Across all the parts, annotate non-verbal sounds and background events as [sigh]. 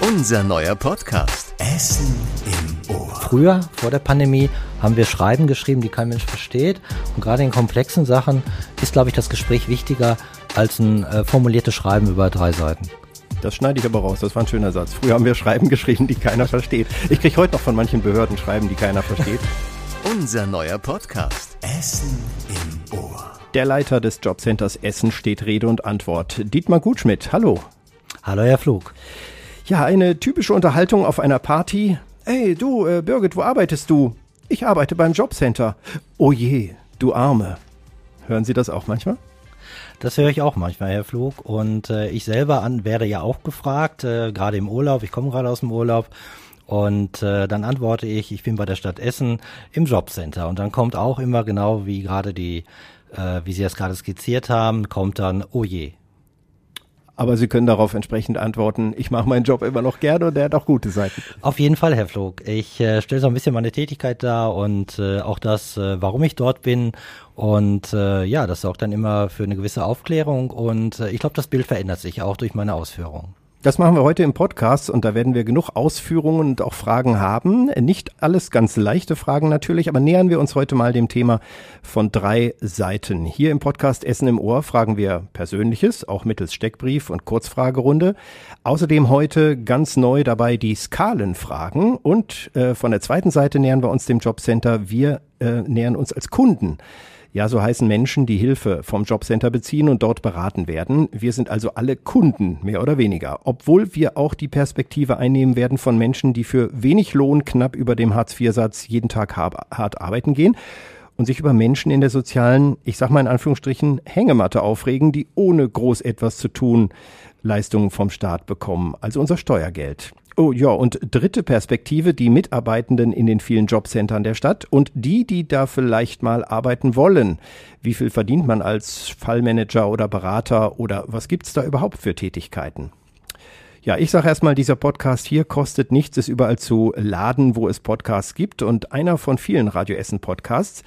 Unser neuer Podcast. Essen im Ohr. Früher, vor der Pandemie, haben wir Schreiben geschrieben, die kein Mensch versteht. Und gerade in komplexen Sachen ist, glaube ich, das Gespräch wichtiger als ein äh, formuliertes Schreiben über drei Seiten. Das schneide ich aber raus, das war ein schöner Satz. Früher haben wir Schreiben [laughs] geschrieben, die keiner versteht. Ich kriege heute noch von manchen Behörden Schreiben, die keiner versteht. Unser neuer Podcast. Essen im Ohr. Der Leiter des Jobcenters Essen steht Rede und Antwort. Dietmar Gutschmidt, hallo. Hallo, Herr Flug. Ja, eine typische Unterhaltung auf einer Party. Ey, du, äh, Birgit, wo arbeitest du? Ich arbeite beim Jobcenter. Oh je, du Arme. Hören Sie das auch manchmal? Das höre ich auch manchmal, Herr Flug. Und äh, ich selber an, werde ja auch gefragt, äh, gerade im Urlaub. Ich komme gerade aus dem Urlaub. Und äh, dann antworte ich, ich bin bei der Stadt Essen im Jobcenter. Und dann kommt auch immer genau wie gerade die, äh, wie Sie das gerade skizziert haben, kommt dann, oh je, aber Sie können darauf entsprechend antworten, ich mache meinen Job immer noch gerne und der hat auch gute Seiten. Auf jeden Fall, Herr Flog. Ich äh, stelle so ein bisschen meine Tätigkeit dar und äh, auch das, äh, warum ich dort bin. Und äh, ja, das sorgt dann immer für eine gewisse Aufklärung und äh, ich glaube, das Bild verändert sich auch durch meine Ausführungen. Das machen wir heute im Podcast und da werden wir genug Ausführungen und auch Fragen haben. Nicht alles ganz leichte Fragen natürlich, aber nähern wir uns heute mal dem Thema von drei Seiten. Hier im Podcast Essen im Ohr fragen wir Persönliches, auch mittels Steckbrief und Kurzfragerunde. Außerdem heute ganz neu dabei die Skalenfragen und äh, von der zweiten Seite nähern wir uns dem Jobcenter. Wir äh, nähern uns als Kunden. Ja, so heißen Menschen, die Hilfe vom Jobcenter beziehen und dort beraten werden. Wir sind also alle Kunden, mehr oder weniger. Obwohl wir auch die Perspektive einnehmen werden von Menschen, die für wenig Lohn knapp über dem Hartz-IV-Satz jeden Tag hart arbeiten gehen und sich über Menschen in der sozialen, ich sag mal in Anführungsstrichen, Hängematte aufregen, die ohne groß etwas zu tun Leistungen vom Staat bekommen, also unser Steuergeld. Oh ja, und dritte Perspektive, die Mitarbeitenden in den vielen Jobcentern der Stadt und die, die da vielleicht mal arbeiten wollen. Wie viel verdient man als Fallmanager oder Berater oder was gibt's da überhaupt für Tätigkeiten? Ja, ich sage erstmal, dieser Podcast hier kostet nichts, ist überall zu laden, wo es Podcasts gibt und einer von vielen Radio Essen Podcasts.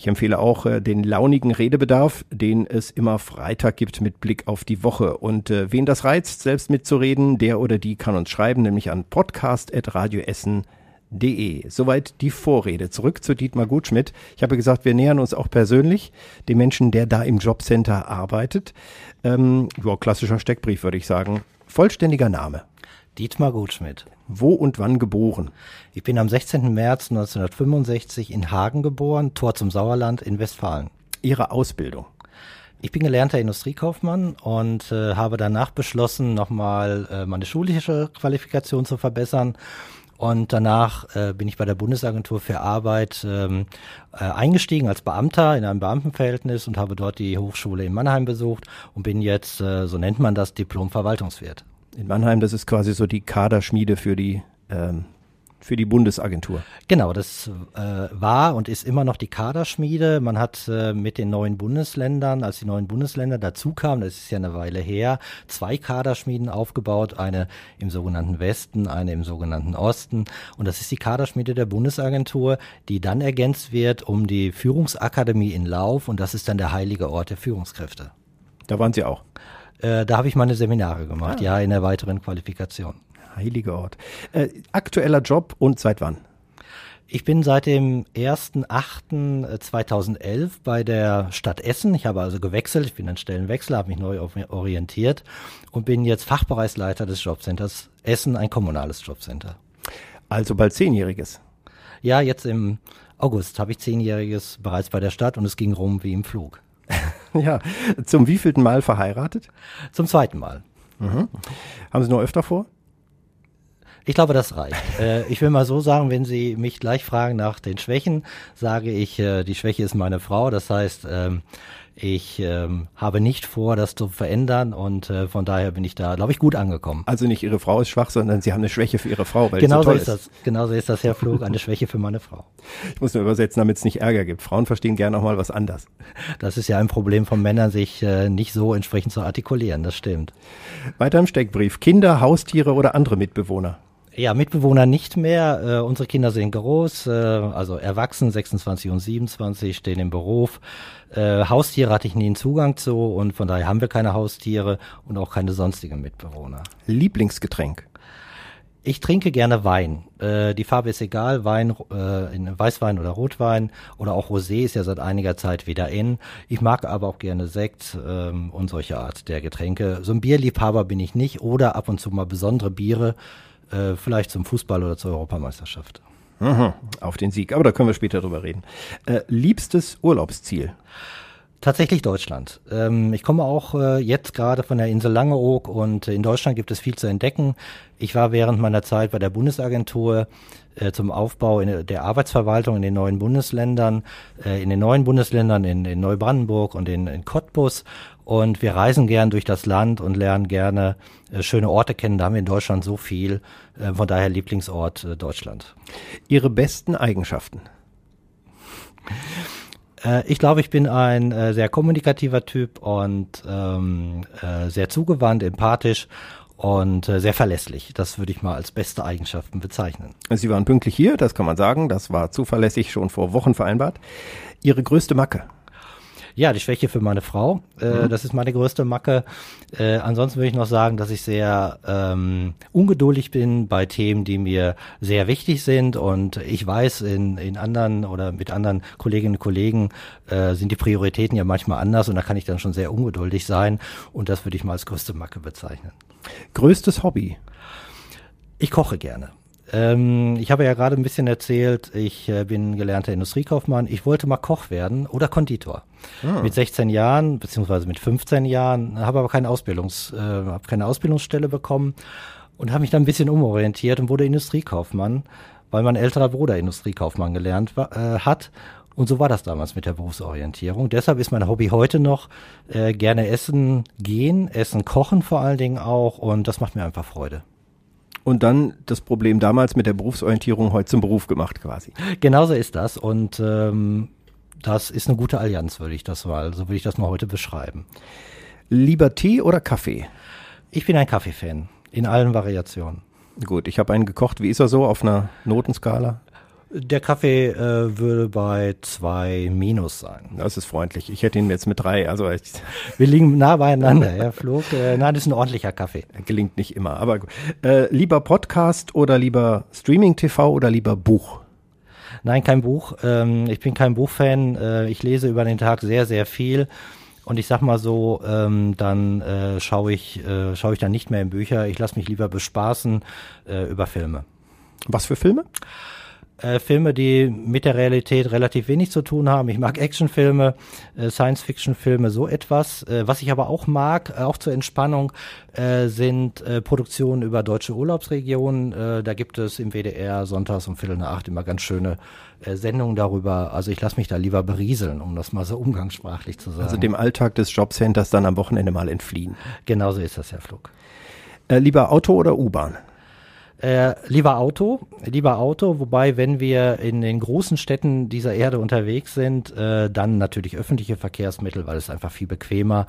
Ich empfehle auch äh, den launigen Redebedarf, den es immer Freitag gibt mit Blick auf die Woche. Und äh, wen das reizt, selbst mitzureden, der oder die kann uns schreiben, nämlich an podcast.radioessen.de. Soweit die Vorrede. Zurück zu Dietmar Gutschmidt. Ich habe gesagt, wir nähern uns auch persönlich dem Menschen, der da im Jobcenter arbeitet. Ähm, ja, klassischer Steckbrief, würde ich sagen. Vollständiger Name. Dietmar Gutschmidt. Wo und wann geboren? Ich bin am 16. März 1965 in Hagen geboren, Tor zum Sauerland in Westfalen. Ihre Ausbildung? Ich bin gelernter Industriekaufmann und äh, habe danach beschlossen, nochmal äh, meine schulische Qualifikation zu verbessern. Und danach äh, bin ich bei der Bundesagentur für Arbeit ähm, äh, eingestiegen als Beamter in einem Beamtenverhältnis und habe dort die Hochschule in Mannheim besucht und bin jetzt, äh, so nennt man das, Diplom-Verwaltungswirt in Mannheim, das ist quasi so die Kaderschmiede für die ähm, für die Bundesagentur. Genau, das äh, war und ist immer noch die Kaderschmiede. Man hat äh, mit den neuen Bundesländern, als die neuen Bundesländer dazukamen, das ist ja eine Weile her, zwei Kaderschmieden aufgebaut, eine im sogenannten Westen, eine im sogenannten Osten. Und das ist die Kaderschmiede der Bundesagentur, die dann ergänzt wird um die Führungsakademie in Lauf und das ist dann der heilige Ort der Führungskräfte. Da waren Sie auch. Äh, da habe ich meine Seminare gemacht, ah. ja, in der weiteren Qualifikation. Heiliger Ort. Äh, aktueller Job und seit wann? Ich bin seit dem 1.8.2011 bei der Stadt Essen. Ich habe also gewechselt. Ich bin ein Stellenwechsel, habe mich neu orientiert und bin jetzt Fachbereichsleiter des Jobcenters Essen, ein kommunales Jobcenter. Also bald Zehnjähriges. Ja, jetzt im August habe ich Zehnjähriges bereits bei der Stadt und es ging rum wie im Flug. [laughs] ja, zum wievielten Mal verheiratet? Zum zweiten Mal. Mhm. Haben Sie noch öfter vor? Ich glaube, das reicht. [laughs] äh, ich will mal so sagen, wenn Sie mich gleich fragen nach den Schwächen, sage ich, äh, die Schwäche ist meine Frau. Das heißt, ähm, ich ähm, habe nicht vor, das zu verändern und äh, von daher bin ich da, glaube ich, gut angekommen. Also nicht Ihre Frau ist schwach, sondern Sie haben eine Schwäche für Ihre Frau, weil genau so, so ist, ist das. Genau so ist das, Herr Flug, eine Schwäche für meine Frau. Ich muss nur übersetzen, damit es nicht Ärger gibt. Frauen verstehen gerne auch mal was anders. Das ist ja ein Problem von Männern, sich äh, nicht so entsprechend zu artikulieren. Das stimmt. Weiter im Steckbrief: Kinder, Haustiere oder andere Mitbewohner? Ja, Mitbewohner nicht mehr. Äh, unsere Kinder sind groß, äh, also erwachsen, 26 und 27, stehen im Beruf. Äh, Haustiere hatte ich nie einen Zugang zu und von daher haben wir keine Haustiere und auch keine sonstigen Mitbewohner. Lieblingsgetränk? Ich trinke gerne Wein. Äh, die Farbe ist egal, Wein, äh, in Weißwein oder Rotwein oder auch Rosé ist ja seit einiger Zeit wieder in. Ich mag aber auch gerne Sekt ähm, und solche Art der Getränke. So ein Bierliebhaber bin ich nicht oder ab und zu mal besondere Biere, äh, vielleicht zum Fußball oder zur Europameisterschaft. Mhm, auf den Sieg, aber da können wir später drüber reden. Äh, liebstes Urlaubsziel? Tatsächlich Deutschland. Ähm, ich komme auch äh, jetzt gerade von der Insel Langeoog und in Deutschland gibt es viel zu entdecken. Ich war während meiner Zeit bei der Bundesagentur äh, zum Aufbau in, der Arbeitsverwaltung in den neuen Bundesländern, äh, in den neuen Bundesländern in, in Neubrandenburg und in, in Cottbus. Und wir reisen gern durch das Land und lernen gerne äh, schöne Orte kennen. Da haben wir in Deutschland so viel. Äh, von daher Lieblingsort äh, Deutschland. Ihre besten Eigenschaften? [laughs] Äh, ich glaube, ich bin ein äh, sehr kommunikativer Typ und ähm, äh, sehr zugewandt, empathisch und sehr verlässlich. Das würde ich mal als beste Eigenschaften bezeichnen. Sie waren pünktlich hier, das kann man sagen. Das war zuverlässig schon vor Wochen vereinbart. Ihre größte Macke? Ja, die Schwäche für meine Frau. Äh, mhm. Das ist meine größte Macke. Äh, ansonsten würde ich noch sagen, dass ich sehr ähm, ungeduldig bin bei Themen, die mir sehr wichtig sind. Und ich weiß, in, in anderen oder mit anderen Kolleginnen und Kollegen äh, sind die Prioritäten ja manchmal anders und da kann ich dann schon sehr ungeduldig sein. Und das würde ich mal als größte Macke bezeichnen. Größtes Hobby? Ich koche gerne. Ähm, ich habe ja gerade ein bisschen erzählt, ich äh, bin gelernter Industriekaufmann. Ich wollte mal Koch werden oder Konditor. Ah. Mit 16 Jahren, beziehungsweise mit 15 Jahren, habe aber keine Ausbildungs, äh, habe keine Ausbildungsstelle bekommen und habe mich dann ein bisschen umorientiert und wurde Industriekaufmann, weil mein älterer Bruder Industriekaufmann gelernt war, äh, hat. Und so war das damals mit der Berufsorientierung. Deshalb ist mein Hobby heute noch äh, gerne essen gehen, essen kochen vor allen Dingen auch und das macht mir einfach Freude und dann das Problem damals mit der Berufsorientierung heute zum Beruf gemacht quasi. Genauso ist das und ähm, das ist eine gute Allianz, würde ich das mal, so würde ich das mal heute beschreiben. Lieber Tee oder Kaffee? Ich bin ein Kaffeefan in allen Variationen. Gut, ich habe einen gekocht. Wie ist er so auf einer Notenskala? Der Kaffee äh, würde bei zwei Minus sein. Das ist freundlich. Ich hätte ihn jetzt mit drei. Also [laughs] wir liegen nah beieinander, Herr Flug. Äh, nein, das ist ein ordentlicher Kaffee. Gelingt nicht immer. Aber äh, lieber Podcast oder lieber Streaming TV oder lieber Buch? Nein, kein Buch. Ähm, ich bin kein Buchfan. Äh, ich lese über den Tag sehr, sehr viel. Und ich sag mal so, ähm, dann äh, schaue ich, äh, schaue ich dann nicht mehr in Bücher. Ich lasse mich lieber bespaßen äh, über Filme. Was für Filme? Äh, Filme, die mit der Realität relativ wenig zu tun haben. Ich mag Actionfilme, äh, Science-Fiction-Filme, so etwas. Äh, was ich aber auch mag, äh, auch zur Entspannung, äh, sind äh, Produktionen über deutsche Urlaubsregionen. Äh, da gibt es im WDR sonntags um Viertel nach acht immer ganz schöne äh, Sendungen darüber. Also ich lasse mich da lieber berieseln, um das mal so umgangssprachlich zu sagen. Also dem Alltag des Jobcenters dann am Wochenende mal entfliehen. Genauso ist das, Herr Flug. Äh, lieber Auto oder U-Bahn? Äh, lieber Auto, lieber Auto, wobei, wenn wir in den großen Städten dieser Erde unterwegs sind, äh, dann natürlich öffentliche Verkehrsmittel, weil es einfach viel bequemer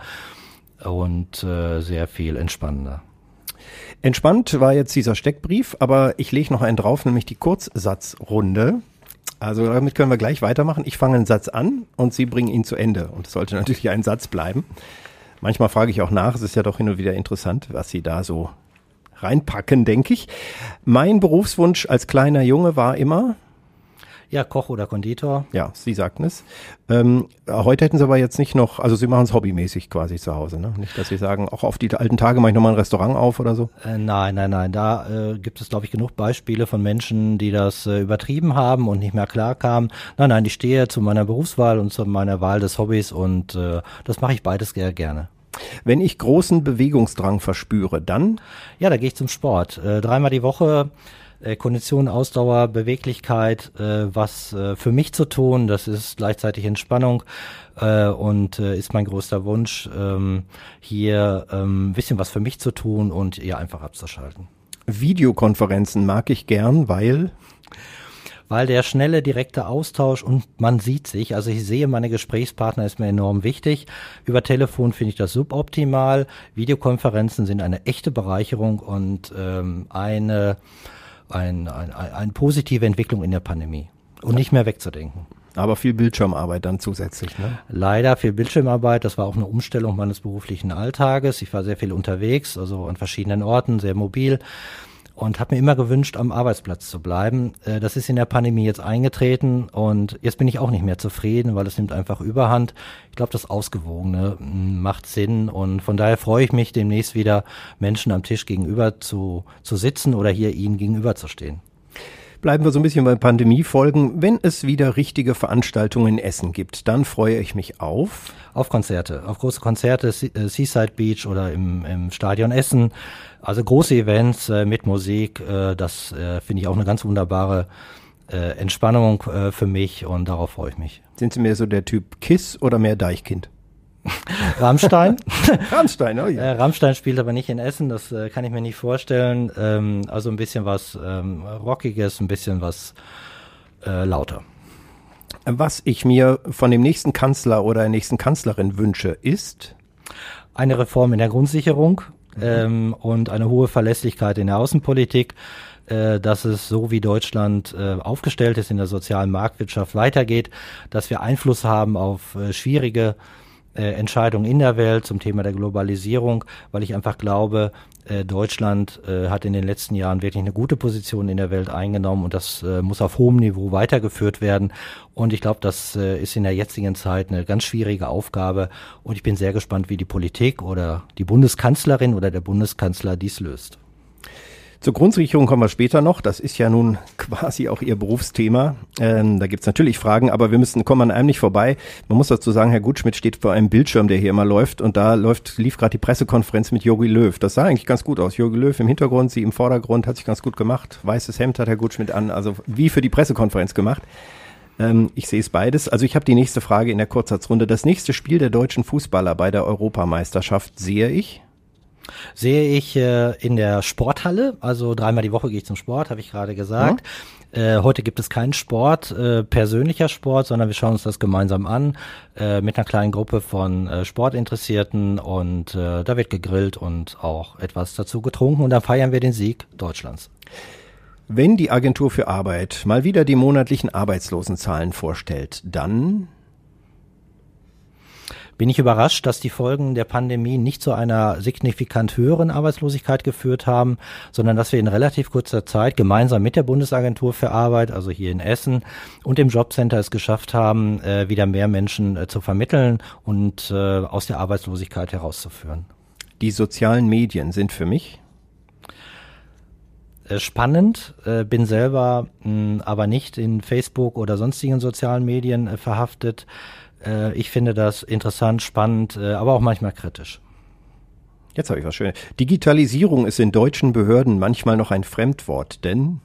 und äh, sehr viel entspannender. Entspannt war jetzt dieser Steckbrief, aber ich lege noch einen drauf, nämlich die Kurzsatzrunde. Also damit können wir gleich weitermachen. Ich fange einen Satz an und Sie bringen ihn zu Ende. Und es sollte [laughs] natürlich ein Satz bleiben. Manchmal frage ich auch nach, es ist ja doch hin und wieder interessant, was Sie da so reinpacken, denke ich. Mein Berufswunsch als kleiner Junge war immer, ja, Koch oder Konditor. Ja, Sie sagten es. Ähm, heute hätten Sie aber jetzt nicht noch, also Sie machen es hobbymäßig quasi zu Hause, ne? Nicht, dass Sie sagen, auch auf die alten Tage mache ich nochmal ein Restaurant auf oder so? Äh, nein, nein, nein. Da äh, gibt es, glaube ich, genug Beispiele von Menschen, die das äh, übertrieben haben und nicht mehr klar kamen. Nein, nein, ich stehe zu meiner Berufswahl und zu meiner Wahl des Hobbys und äh, das mache ich beides sehr gerne. Wenn ich großen Bewegungsdrang verspüre, dann? Ja, da gehe ich zum Sport. Äh, dreimal die Woche äh, Kondition, Ausdauer, Beweglichkeit, äh, was äh, für mich zu tun. Das ist gleichzeitig Entspannung äh, und ist mein größter Wunsch, ähm, hier ähm, ein bisschen was für mich zu tun und ihr einfach abzuschalten. Videokonferenzen mag ich gern, weil weil der schnelle, direkte Austausch und man sieht sich, also ich sehe meine Gesprächspartner ist mir enorm wichtig. Über Telefon finde ich das suboptimal. Videokonferenzen sind eine echte Bereicherung und ähm, eine, ein, ein, eine positive Entwicklung in der Pandemie und nicht mehr wegzudenken. Aber viel Bildschirmarbeit dann zusätzlich, ne? Leider viel Bildschirmarbeit. Das war auch eine Umstellung meines beruflichen Alltages. Ich war sehr viel unterwegs, also an verschiedenen Orten, sehr mobil. Und habe mir immer gewünscht, am Arbeitsplatz zu bleiben. Äh, das ist in der Pandemie jetzt eingetreten und jetzt bin ich auch nicht mehr zufrieden, weil es nimmt einfach Überhand. Ich glaube, das Ausgewogene mm, macht Sinn und von daher freue ich mich, demnächst wieder Menschen am Tisch gegenüber zu, zu sitzen oder hier ihnen gegenüber zu stehen. Bleiben wir so ein bisschen bei Pandemiefolgen. Wenn es wieder richtige Veranstaltungen in Essen gibt, dann freue ich mich auf. Auf Konzerte, auf große Konzerte, äh, Seaside Beach oder im, im Stadion Essen. Also große Events äh, mit Musik, äh, das äh, finde ich auch eine ganz wunderbare äh, Entspannung äh, für mich und darauf freue ich mich. Sind Sie mehr so der Typ Kiss oder mehr Deichkind? [laughs] Rammstein. [laughs] Rammstein, oh ja. Äh, Rammstein spielt aber nicht in Essen, das äh, kann ich mir nicht vorstellen. Ähm, also ein bisschen was ähm, Rockiges, ein bisschen was äh, lauter. Was ich mir von dem nächsten Kanzler oder der nächsten Kanzlerin wünsche, ist eine Reform in der Grundsicherung mhm. ähm, und eine hohe Verlässlichkeit in der Außenpolitik äh, dass es so wie Deutschland äh, aufgestellt ist in der sozialen Marktwirtschaft weitergeht, dass wir Einfluss haben auf äh, schwierige äh, Entscheidungen in der Welt zum Thema der Globalisierung, weil ich einfach glaube, äh, Deutschland äh, hat in den letzten Jahren wirklich eine gute Position in der Welt eingenommen und das äh, muss auf hohem Niveau weitergeführt werden. Und ich glaube, das äh, ist in der jetzigen Zeit eine ganz schwierige Aufgabe und ich bin sehr gespannt, wie die Politik oder die Bundeskanzlerin oder der Bundeskanzler dies löst. Zur Grundsicherung kommen wir später noch. Das ist ja nun [laughs] quasi auch Ihr Berufsthema. Ähm, da gibt's natürlich Fragen, aber wir müssen kommen an einem nicht vorbei. Man muss dazu sagen, Herr Gutschmidt steht vor einem Bildschirm, der hier immer läuft, und da läuft lief gerade die Pressekonferenz mit Jogi Löw. Das sah eigentlich ganz gut aus. Jogi Löw im Hintergrund, Sie im Vordergrund, hat sich ganz gut gemacht. Weißes Hemd hat Herr Gutschmidt an, also wie für die Pressekonferenz gemacht. Ähm, ich sehe es beides. Also ich habe die nächste Frage in der Kurzsatzrunde. Das nächste Spiel der deutschen Fußballer bei der Europameisterschaft sehe ich sehe ich äh, in der Sporthalle. Also dreimal die Woche gehe ich zum Sport, habe ich gerade gesagt. Ja. Äh, heute gibt es keinen Sport, äh, persönlicher Sport, sondern wir schauen uns das gemeinsam an äh, mit einer kleinen Gruppe von äh, Sportinteressierten und äh, da wird gegrillt und auch etwas dazu getrunken und dann feiern wir den Sieg Deutschlands. Wenn die Agentur für Arbeit mal wieder die monatlichen Arbeitslosenzahlen vorstellt, dann bin ich überrascht, dass die Folgen der Pandemie nicht zu einer signifikant höheren Arbeitslosigkeit geführt haben, sondern dass wir in relativ kurzer Zeit gemeinsam mit der Bundesagentur für Arbeit, also hier in Essen und dem Jobcenter es geschafft haben, äh, wieder mehr Menschen äh, zu vermitteln und äh, aus der Arbeitslosigkeit herauszuführen. Die sozialen Medien sind für mich äh, spannend, äh, bin selber aber nicht in Facebook oder sonstigen sozialen Medien äh, verhaftet. Äh, ich finde das interessant, spannend, äh, aber auch manchmal kritisch. Jetzt habe ich was Schönes. Digitalisierung ist in deutschen Behörden manchmal noch ein Fremdwort, denn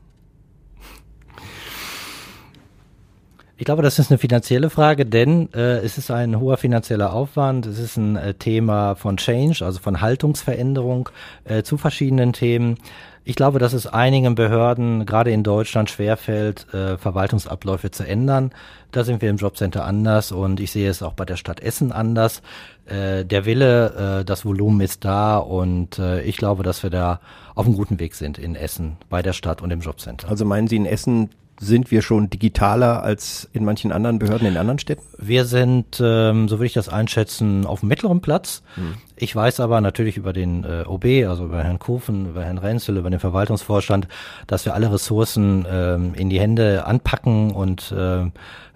Ich glaube, das ist eine finanzielle Frage, denn äh, es ist ein hoher finanzieller Aufwand. Es ist ein äh, Thema von Change, also von Haltungsveränderung äh, zu verschiedenen Themen. Ich glaube, dass es einigen Behörden, gerade in Deutschland, schwerfällt, äh, Verwaltungsabläufe zu ändern. Da sind wir im Jobcenter anders und ich sehe es auch bei der Stadt Essen anders. Äh, der Wille, äh, das Volumen ist da und äh, ich glaube, dass wir da auf einem guten Weg sind in Essen, bei der Stadt und im Jobcenter. Also meinen Sie in Essen sind wir schon digitaler als in manchen anderen Behörden in anderen Städten? Wir sind, ähm, so würde ich das einschätzen, auf dem mittleren Platz. Hm. Ich weiß aber natürlich über den äh, OB, also über Herrn Kufen, über Herrn Renzel, über den Verwaltungsvorstand, dass wir alle Ressourcen ähm, in die Hände anpacken und äh,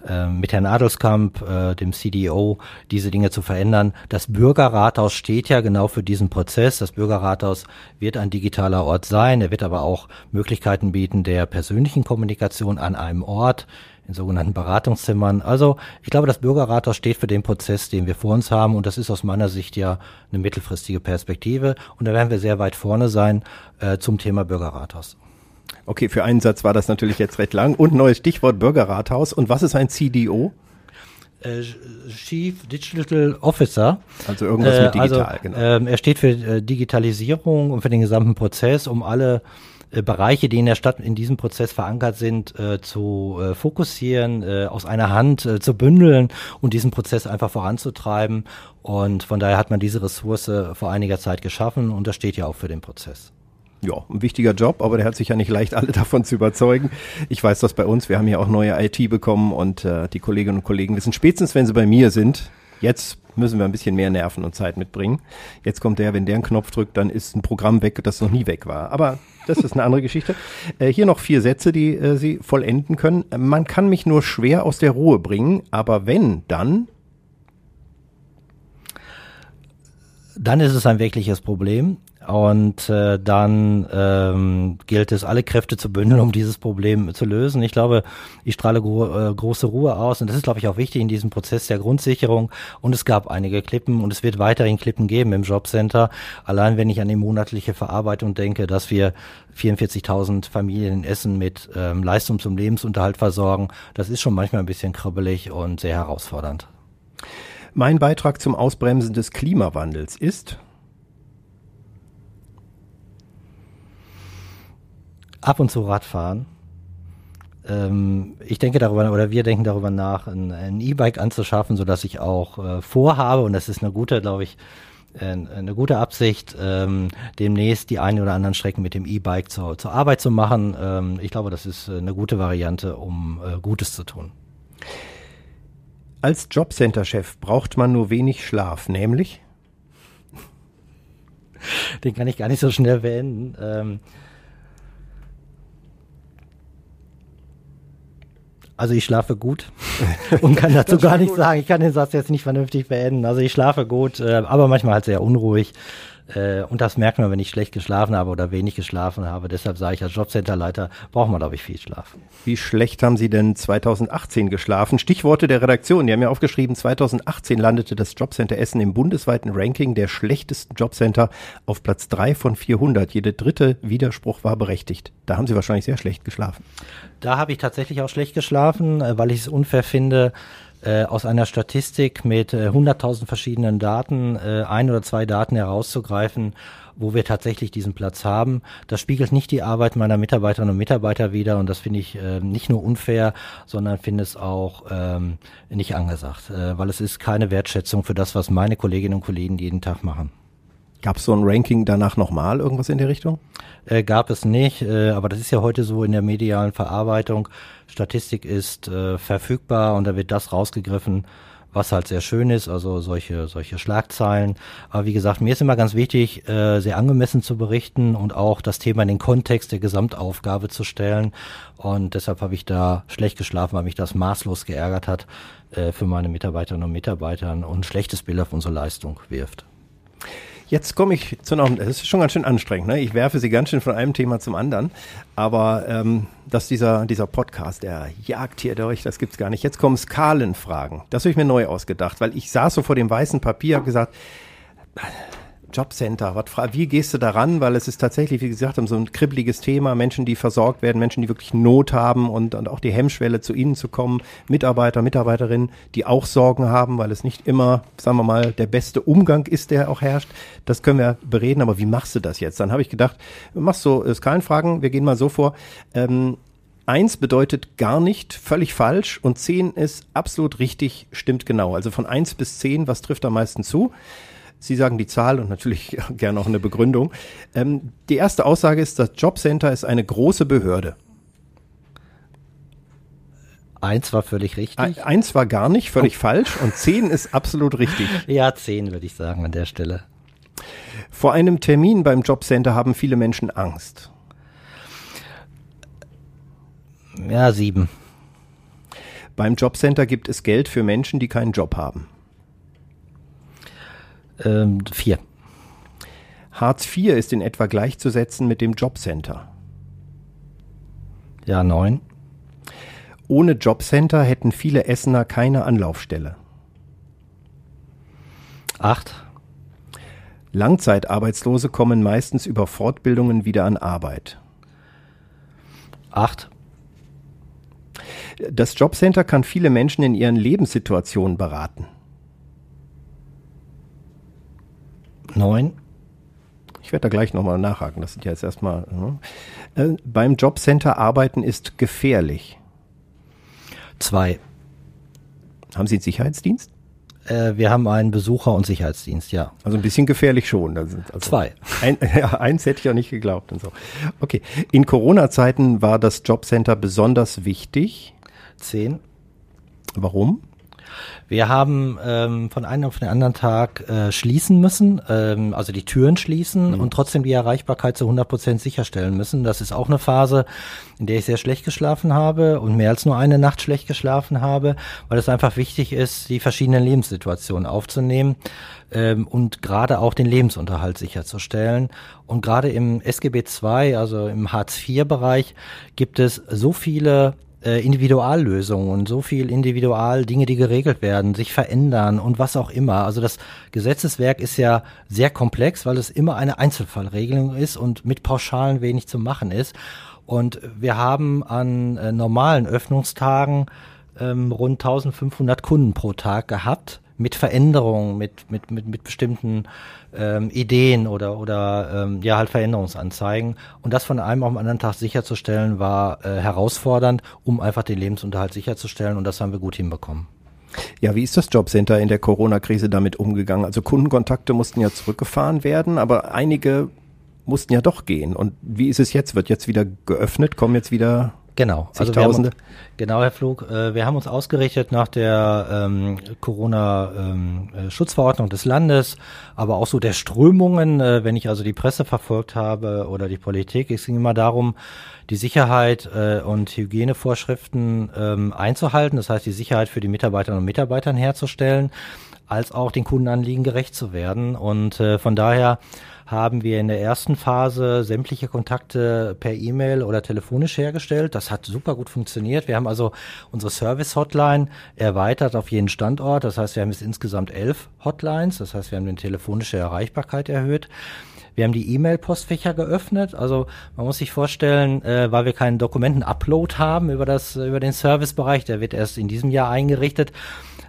äh, mit Herrn Adelskamp, äh, dem CDO, diese Dinge zu verändern. Das Bürgerrathaus steht ja genau für diesen Prozess. Das Bürgerrathaus wird ein digitaler Ort sein. Er wird aber auch Möglichkeiten bieten der persönlichen Kommunikation an einem Ort in sogenannten Beratungszimmern. Also ich glaube, das Bürgerrathaus steht für den Prozess, den wir vor uns haben und das ist aus meiner Sicht ja eine mittelfristige Perspektive und da werden wir sehr weit vorne sein äh, zum Thema Bürgerrathaus. Okay, für einen Satz war das natürlich jetzt recht lang. Und neues Stichwort Bürgerrathaus. Und was ist ein CDO? Äh, Chief Digital Officer. Also irgendwas mit äh, digital, also, genau. Ähm, er steht für äh, Digitalisierung und für den gesamten Prozess, um alle äh, Bereiche, die in der Stadt in diesem Prozess verankert sind, äh, zu äh, fokussieren, äh, aus einer Hand äh, zu bündeln und diesen Prozess einfach voranzutreiben. Und von daher hat man diese Ressource vor einiger Zeit geschaffen und das steht ja auch für den Prozess ja, ein wichtiger Job, aber der hat sich ja nicht leicht, alle [laughs] davon zu überzeugen. Ich weiß das bei uns, wir haben ja auch neue IT bekommen und äh, die Kolleginnen und Kollegen wissen spätestens, wenn sie bei mir sind, Jetzt müssen wir ein bisschen mehr Nerven und Zeit mitbringen. Jetzt kommt der, wenn der einen Knopf drückt, dann ist ein Programm weg, das noch nie weg war. Aber das ist eine andere Geschichte. Äh, hier noch vier Sätze, die äh, Sie vollenden können. Man kann mich nur schwer aus der Ruhe bringen, aber wenn, dann dann ist es ein wirkliches Problem. Und äh, dann ähm, gilt es, alle Kräfte zu bündeln, um dieses Problem zu lösen. Ich glaube, ich strahle gro äh, große Ruhe aus und das ist, glaube ich, auch wichtig in diesem Prozess der Grundsicherung. Und es gab einige Klippen und es wird weiterhin Klippen geben im Jobcenter. Allein wenn ich an die monatliche Verarbeitung denke, dass wir 44.000 Familien in Essen mit ähm, Leistung zum Lebensunterhalt versorgen, das ist schon manchmal ein bisschen kribbelig und sehr herausfordernd. Mein Beitrag zum Ausbremsen des Klimawandels ist ab und zu Radfahren. Ähm, ich denke darüber, oder wir denken darüber nach, ein E-Bike anzuschaffen, so dass ich auch äh, vorhabe, und das ist eine gute, glaube ich, äh, eine gute Absicht, ähm, demnächst die eine oder anderen Strecken mit dem E-Bike zur, zur Arbeit zu machen. Ähm, ich glaube, das ist eine gute Variante, um äh, Gutes zu tun. Als Jobcenter-Chef braucht man nur wenig Schlaf, nämlich? Den kann ich gar nicht so schnell beenden. Ähm, Also ich schlafe gut [laughs] und kann dazu gar nichts sagen. Ich kann den Satz jetzt nicht vernünftig beenden. Also ich schlafe gut, äh, aber manchmal halt sehr unruhig. Äh, und das merkt man, wenn ich schlecht geschlafen habe oder wenig geschlafen habe. Deshalb sage ich als Jobcenterleiter, braucht man, glaube ich, viel Schlaf. Wie schlecht haben Sie denn 2018 geschlafen? Stichworte der Redaktion. Die haben ja aufgeschrieben, 2018 landete das Jobcenter Essen im bundesweiten Ranking der schlechtesten Jobcenter auf Platz 3 von 400. Jede dritte Widerspruch war berechtigt. Da haben Sie wahrscheinlich sehr schlecht geschlafen. Da habe ich tatsächlich auch schlecht geschlafen, äh, weil ich es unfair finde, äh, aus einer Statistik mit äh, 100.000 verschiedenen Daten äh, ein oder zwei Daten herauszugreifen, wo wir tatsächlich diesen Platz haben. Das spiegelt nicht die Arbeit meiner Mitarbeiterinnen und Mitarbeiter wider und das finde ich äh, nicht nur unfair, sondern finde es auch ähm, nicht angesagt, äh, weil es ist keine Wertschätzung für das, was meine Kolleginnen und Kollegen jeden Tag machen. Gab es so ein Ranking danach nochmal, irgendwas in der Richtung? Äh, gab es nicht, äh, aber das ist ja heute so in der medialen Verarbeitung. Statistik ist äh, verfügbar und da wird das rausgegriffen, was halt sehr schön ist, also solche, solche Schlagzeilen. Aber wie gesagt, mir ist immer ganz wichtig, äh, sehr angemessen zu berichten und auch das Thema in den Kontext der Gesamtaufgabe zu stellen. Und deshalb habe ich da schlecht geschlafen, weil mich das maßlos geärgert hat äh, für meine Mitarbeiterinnen und Mitarbeiter und ein schlechtes Bild auf unsere Leistung wirft. Jetzt komme ich zu noch, es ist schon ganz schön anstrengend, ne? Ich werfe sie ganz schön von einem Thema zum anderen. Aber ähm, dass dieser, dieser Podcast, der jagt hier durch, das gibt's gar nicht. Jetzt kommen Skalenfragen. Das habe ich mir neu ausgedacht, weil ich saß so vor dem weißen Papier, habe gesagt, Jobcenter, was, wie gehst du daran? Weil es ist tatsächlich, wie gesagt, so ein kribbeliges Thema. Menschen, die versorgt werden, Menschen, die wirklich Not haben und, und auch die Hemmschwelle, zu ihnen zu kommen. Mitarbeiter, Mitarbeiterinnen, die auch Sorgen haben, weil es nicht immer, sagen wir mal, der beste Umgang ist, der auch herrscht. Das können wir bereden, aber wie machst du das jetzt? Dann habe ich gedacht, machst so äh, Skalenfragen, wir gehen mal so vor. Ähm, Eins bedeutet gar nicht, völlig falsch und zehn ist absolut richtig, stimmt genau. Also von eins bis zehn, was trifft am meisten zu? Sie sagen die Zahl und natürlich [laughs] gerne auch eine Begründung. Ähm, die erste Aussage ist, das Jobcenter ist eine große Behörde. Eins war völlig richtig. Eins war gar nicht, völlig oh. falsch und zehn ist absolut richtig. [laughs] Ja, zehn würde ich sagen an der Stelle. Vor einem Termin beim Jobcenter haben viele Menschen Angst. Ja, sieben. Beim Jobcenter gibt es Geld für Menschen, die keinen Job haben. Ähm, vier. Hartz IV ist in etwa gleichzusetzen mit dem Jobcenter. Ja, neun. Ohne Jobcenter hätten viele Essener keine Anlaufstelle. Acht. Langzeitarbeitslose kommen meistens über Fortbildungen wieder an Arbeit. Acht. Das Jobcenter kann viele Menschen in ihren Lebenssituationen beraten. Neun. Ich werde da gleich nochmal nachhaken. Das sind ja jetzt erstmal. Ne? Äh, beim Jobcenter arbeiten ist gefährlich. Zwei. Haben Sie einen Sicherheitsdienst? Äh, wir haben einen Besucher- und Sicherheitsdienst, ja. Also ein bisschen gefährlich schon. Also Zwei. Ein, [laughs] ja, eins hätte ich ja nicht geglaubt und so. Okay. In Corona-Zeiten war das Jobcenter besonders wichtig. Zehn. Warum? Wir haben ähm, von einem auf den anderen Tag äh, schließen müssen, ähm, also die Türen schließen mhm. und trotzdem die Erreichbarkeit zu 100 Prozent sicherstellen müssen. Das ist auch eine Phase, in der ich sehr schlecht geschlafen habe und mehr als nur eine Nacht schlecht geschlafen habe, weil es einfach wichtig ist, die verschiedenen Lebenssituationen aufzunehmen ähm, und gerade auch den Lebensunterhalt sicherzustellen. Und gerade im SGB II, also im Hartz-IV-Bereich, gibt es so viele äh, Individuallösungen und so viel individual Dinge, die geregelt werden, sich verändern und was auch immer. Also das Gesetzeswerk ist ja sehr komplex, weil es immer eine Einzelfallregelung ist und mit Pauschalen wenig zu machen ist. Und wir haben an äh, normalen Öffnungstagen ähm, rund 1500 Kunden pro Tag gehabt mit Veränderungen, mit, mit, mit, mit bestimmten ähm, Ideen oder, oder ähm, ja halt Veränderungsanzeigen. Und das von einem auf den anderen Tag sicherzustellen, war äh, herausfordernd, um einfach den Lebensunterhalt sicherzustellen. Und das haben wir gut hinbekommen. Ja, wie ist das Jobcenter in der Corona-Krise damit umgegangen? Also Kundenkontakte mussten ja zurückgefahren werden, aber einige mussten ja doch gehen. Und wie ist es jetzt? Wird jetzt wieder geöffnet? Kommen jetzt wieder Genau, also wir haben, genau, Herr Flug. Äh, wir haben uns ausgerichtet nach der ähm, Corona-Schutzverordnung ähm, des Landes, aber auch so der Strömungen, äh, wenn ich also die Presse verfolgt habe oder die Politik. Es ging immer darum, die Sicherheit äh, und Hygienevorschriften ähm, einzuhalten, das heißt die Sicherheit für die Mitarbeiterinnen und Mitarbeiter herzustellen, als auch den Kundenanliegen gerecht zu werden. Und äh, von daher haben wir in der ersten Phase sämtliche Kontakte per E-Mail oder telefonisch hergestellt. Das hat super gut funktioniert. Wir haben also unsere Service-Hotline erweitert auf jeden Standort. Das heißt, wir haben jetzt insgesamt elf Hotlines. Das heißt, wir haben die telefonische Erreichbarkeit erhöht. Wir haben die E-Mail-Postfächer geöffnet. Also man muss sich vorstellen, äh, weil wir keinen Dokumenten-Upload haben über das über den Servicebereich, der wird erst in diesem Jahr eingerichtet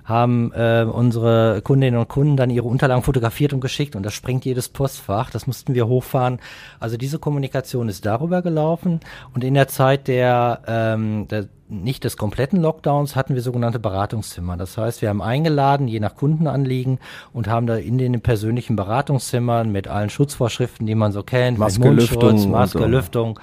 haben äh, unsere Kundinnen und Kunden dann ihre Unterlagen fotografiert und geschickt und das sprengt jedes Postfach. Das mussten wir hochfahren. Also diese Kommunikation ist darüber gelaufen und in der Zeit der, ähm, der nicht des kompletten Lockdowns hatten wir sogenannte Beratungszimmer. Das heißt, wir haben eingeladen, je nach Kundenanliegen, und haben da in den persönlichen Beratungszimmern mit allen Schutzvorschriften, die man so kennt, Maske, Lüftung, Maske, so. Lüftung,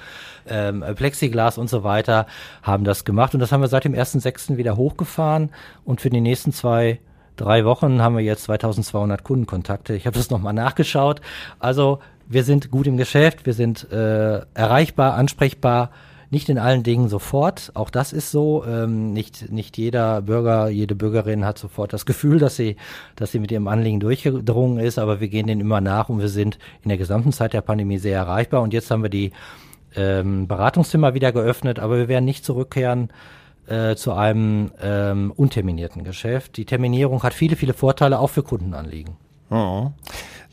ähm, Plexiglas und so weiter, haben das gemacht. Und das haben wir seit dem 1.6. wieder hochgefahren. Und für die nächsten zwei, drei Wochen haben wir jetzt 2200 Kundenkontakte. Ich habe das nochmal nachgeschaut. Also wir sind gut im Geschäft, wir sind äh, erreichbar, ansprechbar. Nicht in allen Dingen sofort, auch das ist so. Ähm, nicht, nicht jeder Bürger, jede Bürgerin hat sofort das Gefühl, dass sie, dass sie mit ihrem Anliegen durchgedrungen ist, aber wir gehen denen immer nach und wir sind in der gesamten Zeit der Pandemie sehr erreichbar. Und jetzt haben wir die ähm, Beratungszimmer wieder geöffnet, aber wir werden nicht zurückkehren äh, zu einem ähm, unterminierten Geschäft. Die Terminierung hat viele, viele Vorteile, auch für Kundenanliegen. Oh.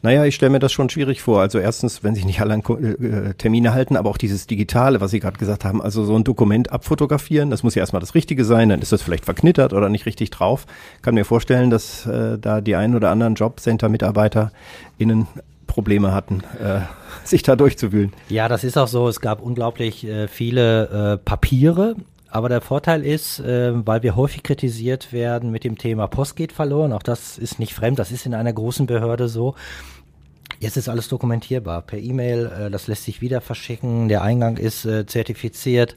Naja, ich stelle mir das schon schwierig vor. Also erstens, wenn sich nicht alle an äh, Termine halten, aber auch dieses Digitale, was Sie gerade gesagt haben, also so ein Dokument abfotografieren, das muss ja erstmal das Richtige sein, dann ist das vielleicht verknittert oder nicht richtig drauf. Kann mir vorstellen, dass äh, da die einen oder anderen Jobcenter-MitarbeiterInnen Probleme hatten, äh, [laughs] sich da durchzuwühlen. Ja, das ist auch so. Es gab unglaublich äh, viele äh, Papiere. Aber der Vorteil ist, äh, weil wir häufig kritisiert werden mit dem Thema Post geht verloren, auch das ist nicht fremd, das ist in einer großen Behörde so, Jetzt ist alles dokumentierbar per E-Mail, äh, das lässt sich wieder verschicken, der Eingang ist äh, zertifiziert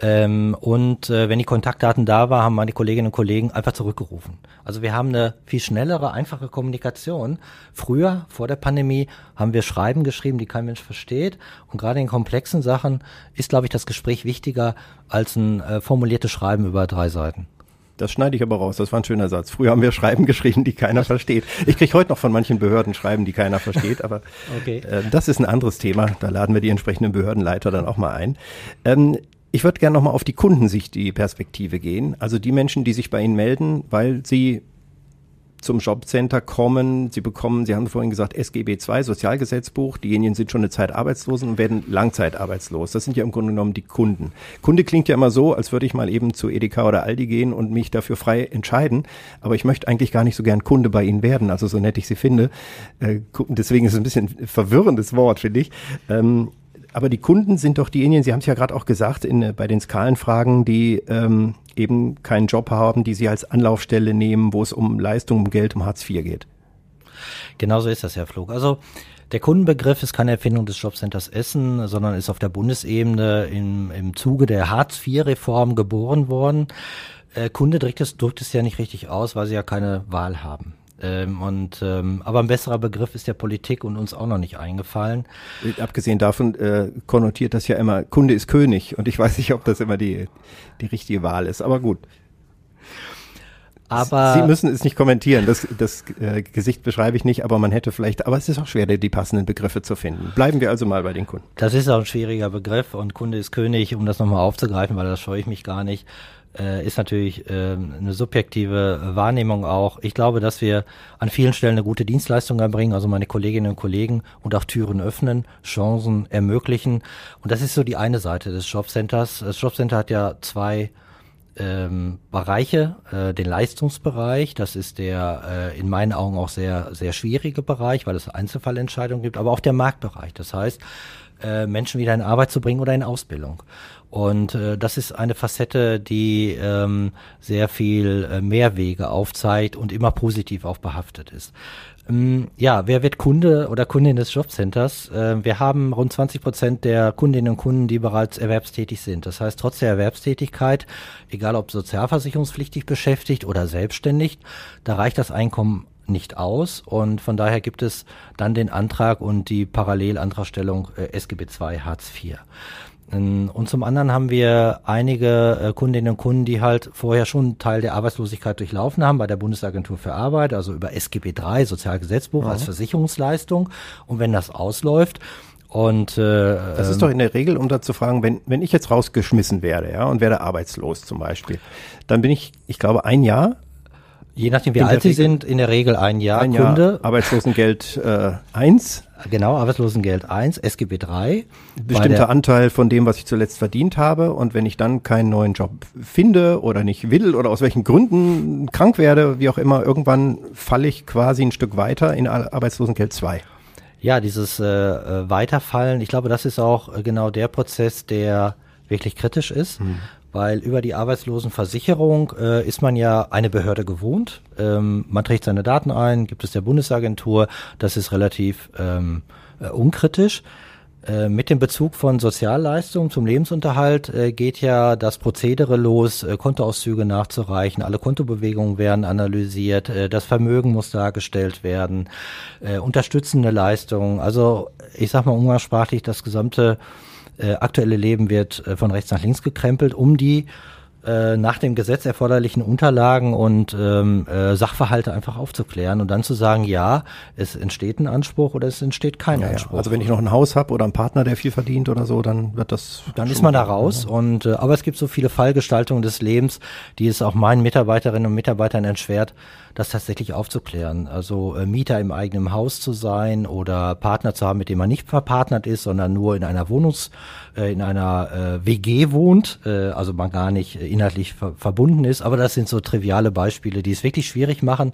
ähm, und äh, wenn die Kontaktdaten da waren, haben meine Kolleginnen und Kollegen einfach zurückgerufen. Also wir haben eine viel schnellere, einfache Kommunikation. Früher, vor der Pandemie, haben wir Schreiben geschrieben, die kein Mensch versteht und gerade in komplexen Sachen ist, glaube ich, das Gespräch wichtiger als ein äh, formuliertes Schreiben über drei Seiten. Das schneide ich aber raus. Das war ein schöner Satz. Früher haben wir Schreiben geschrieben, die keiner versteht. Ich kriege heute noch von manchen Behörden Schreiben, die keiner versteht, aber okay. äh, das ist ein anderes Thema. Da laden wir die entsprechenden Behördenleiter dann auch mal ein. Ähm, ich würde gerne nochmal auf die Kundensicht, die Perspektive gehen. Also die Menschen, die sich bei Ihnen melden, weil sie zum Jobcenter kommen. Sie bekommen, Sie haben vorhin gesagt, SGB II, Sozialgesetzbuch. Diejenigen sind schon eine Zeit arbeitslos und werden langzeitarbeitslos. Das sind ja im Grunde genommen die Kunden. Kunde klingt ja immer so, als würde ich mal eben zu Edeka oder Aldi gehen und mich dafür frei entscheiden. Aber ich möchte eigentlich gar nicht so gern Kunde bei Ihnen werden, also so nett ich Sie finde. Äh, deswegen ist es ein bisschen verwirrendes Wort, finde ich. Ähm, aber die Kunden sind doch diejenigen, Sie haben es ja gerade auch gesagt, in, bei den Skalenfragen, die ähm, eben keinen Job haben, die Sie als Anlaufstelle nehmen, wo es um Leistung, um Geld, um Hartz IV geht. Genauso ist das, Herr Flug. Also der Kundenbegriff ist keine Erfindung des Jobcenters Essen, sondern ist auf der Bundesebene im, im Zuge der Hartz-IV-Reform geboren worden. Äh, Kunde drückt es, drückt es ja nicht richtig aus, weil sie ja keine Wahl haben. Ähm, und ähm, aber ein besserer Begriff ist der Politik und uns auch noch nicht eingefallen. Abgesehen davon äh, konnotiert das ja immer Kunde ist König und ich weiß nicht, ob das immer die die richtige Wahl ist. Aber gut. Aber Sie müssen es nicht kommentieren. Das, das äh, Gesicht beschreibe ich nicht, aber man hätte vielleicht, aber es ist auch schwer, die, die passenden Begriffe zu finden. Bleiben wir also mal bei den Kunden. Das ist auch ein schwieriger Begriff und Kunde ist König, um das nochmal aufzugreifen, weil das scheue ich mich gar nicht äh, ist natürlich äh, eine subjektive Wahrnehmung auch. Ich glaube, dass wir an vielen Stellen eine gute Dienstleistung erbringen, also meine Kolleginnen und Kollegen und auch Türen öffnen, Chancen ermöglichen. Und das ist so die eine Seite des Jobcenters. Das Jobcenter hat ja zwei ähm, Bereiche, äh, den Leistungsbereich, das ist der äh, in meinen Augen auch sehr, sehr schwierige Bereich, weil es Einzelfallentscheidungen gibt, aber auch der Marktbereich. Das heißt, äh, Menschen wieder in Arbeit zu bringen oder in Ausbildung. Und äh, das ist eine Facette, die ähm, sehr viel äh, Mehrwege aufzeigt und immer positiv auch behaftet ist. Ähm, ja, wer wird Kunde oder Kundin des Jobcenters? Äh, wir haben rund 20 Prozent der Kundinnen und Kunden, die bereits erwerbstätig sind. Das heißt, trotz der Erwerbstätigkeit, egal ob sozialversicherungspflichtig beschäftigt oder selbstständig, da reicht das Einkommen nicht aus und von daher gibt es dann den Antrag und die Parallelantragstellung äh, SGB II Hartz IV. Ähm, und zum anderen haben wir einige äh, Kundinnen und Kunden, die halt vorher schon Teil der Arbeitslosigkeit durchlaufen haben bei der Bundesagentur für Arbeit, also über SGB III, Sozialgesetzbuch ja. als Versicherungsleistung. Und wenn das ausläuft, und äh, das ist doch in der Regel, um da zu fragen, wenn, wenn ich jetzt rausgeschmissen werde, ja, und werde arbeitslos zum Beispiel, dann bin ich, ich glaube, ein Jahr Je nachdem, wie alt Sie sind, in der Regel ein Jahr ein Kunde. Jahr Arbeitslosengeld äh, 1. Genau, Arbeitslosengeld 1, SGB 3. Bestimmter Anteil von dem, was ich zuletzt verdient habe. Und wenn ich dann keinen neuen Job finde oder nicht will oder aus welchen Gründen krank werde, wie auch immer, irgendwann falle ich quasi ein Stück weiter in Arbeitslosengeld 2. Ja, dieses äh, äh, Weiterfallen, ich glaube, das ist auch äh, genau der Prozess, der wirklich kritisch ist. Hm weil über die Arbeitslosenversicherung äh, ist man ja eine Behörde gewohnt. Ähm, man trägt seine Daten ein, gibt es der Bundesagentur, das ist relativ ähm, äh, unkritisch. Äh, mit dem Bezug von Sozialleistungen zum Lebensunterhalt äh, geht ja das Prozedere los, äh, Kontoauszüge nachzureichen, alle Kontobewegungen werden analysiert, das Vermögen muss dargestellt werden, unterstützende Leistungen. Also ich sag mal umgangssprachlich, das gesamte äh, aktuelle Leben wird äh, von rechts nach links gekrempelt, um die äh, nach dem Gesetz erforderlichen Unterlagen und ähm, äh, Sachverhalte einfach aufzuklären und dann zu sagen, ja, es entsteht ein Anspruch oder es entsteht kein ja, Anspruch. Ja. Also wenn ich noch ein Haus habe oder einen Partner, der viel verdient oder so, dann wird das. Dann ist man da raus ja. und äh, aber es gibt so viele Fallgestaltungen des Lebens, die es auch meinen Mitarbeiterinnen und Mitarbeitern entschwert, das tatsächlich aufzuklären. Also äh, Mieter im eigenen Haus zu sein oder Partner zu haben, mit dem man nicht verpartnert ist, sondern nur in einer Wohnungs, äh, in einer äh, WG wohnt, äh, also man gar nicht inhaltlich ver verbunden ist. Aber das sind so triviale Beispiele, die es wirklich schwierig machen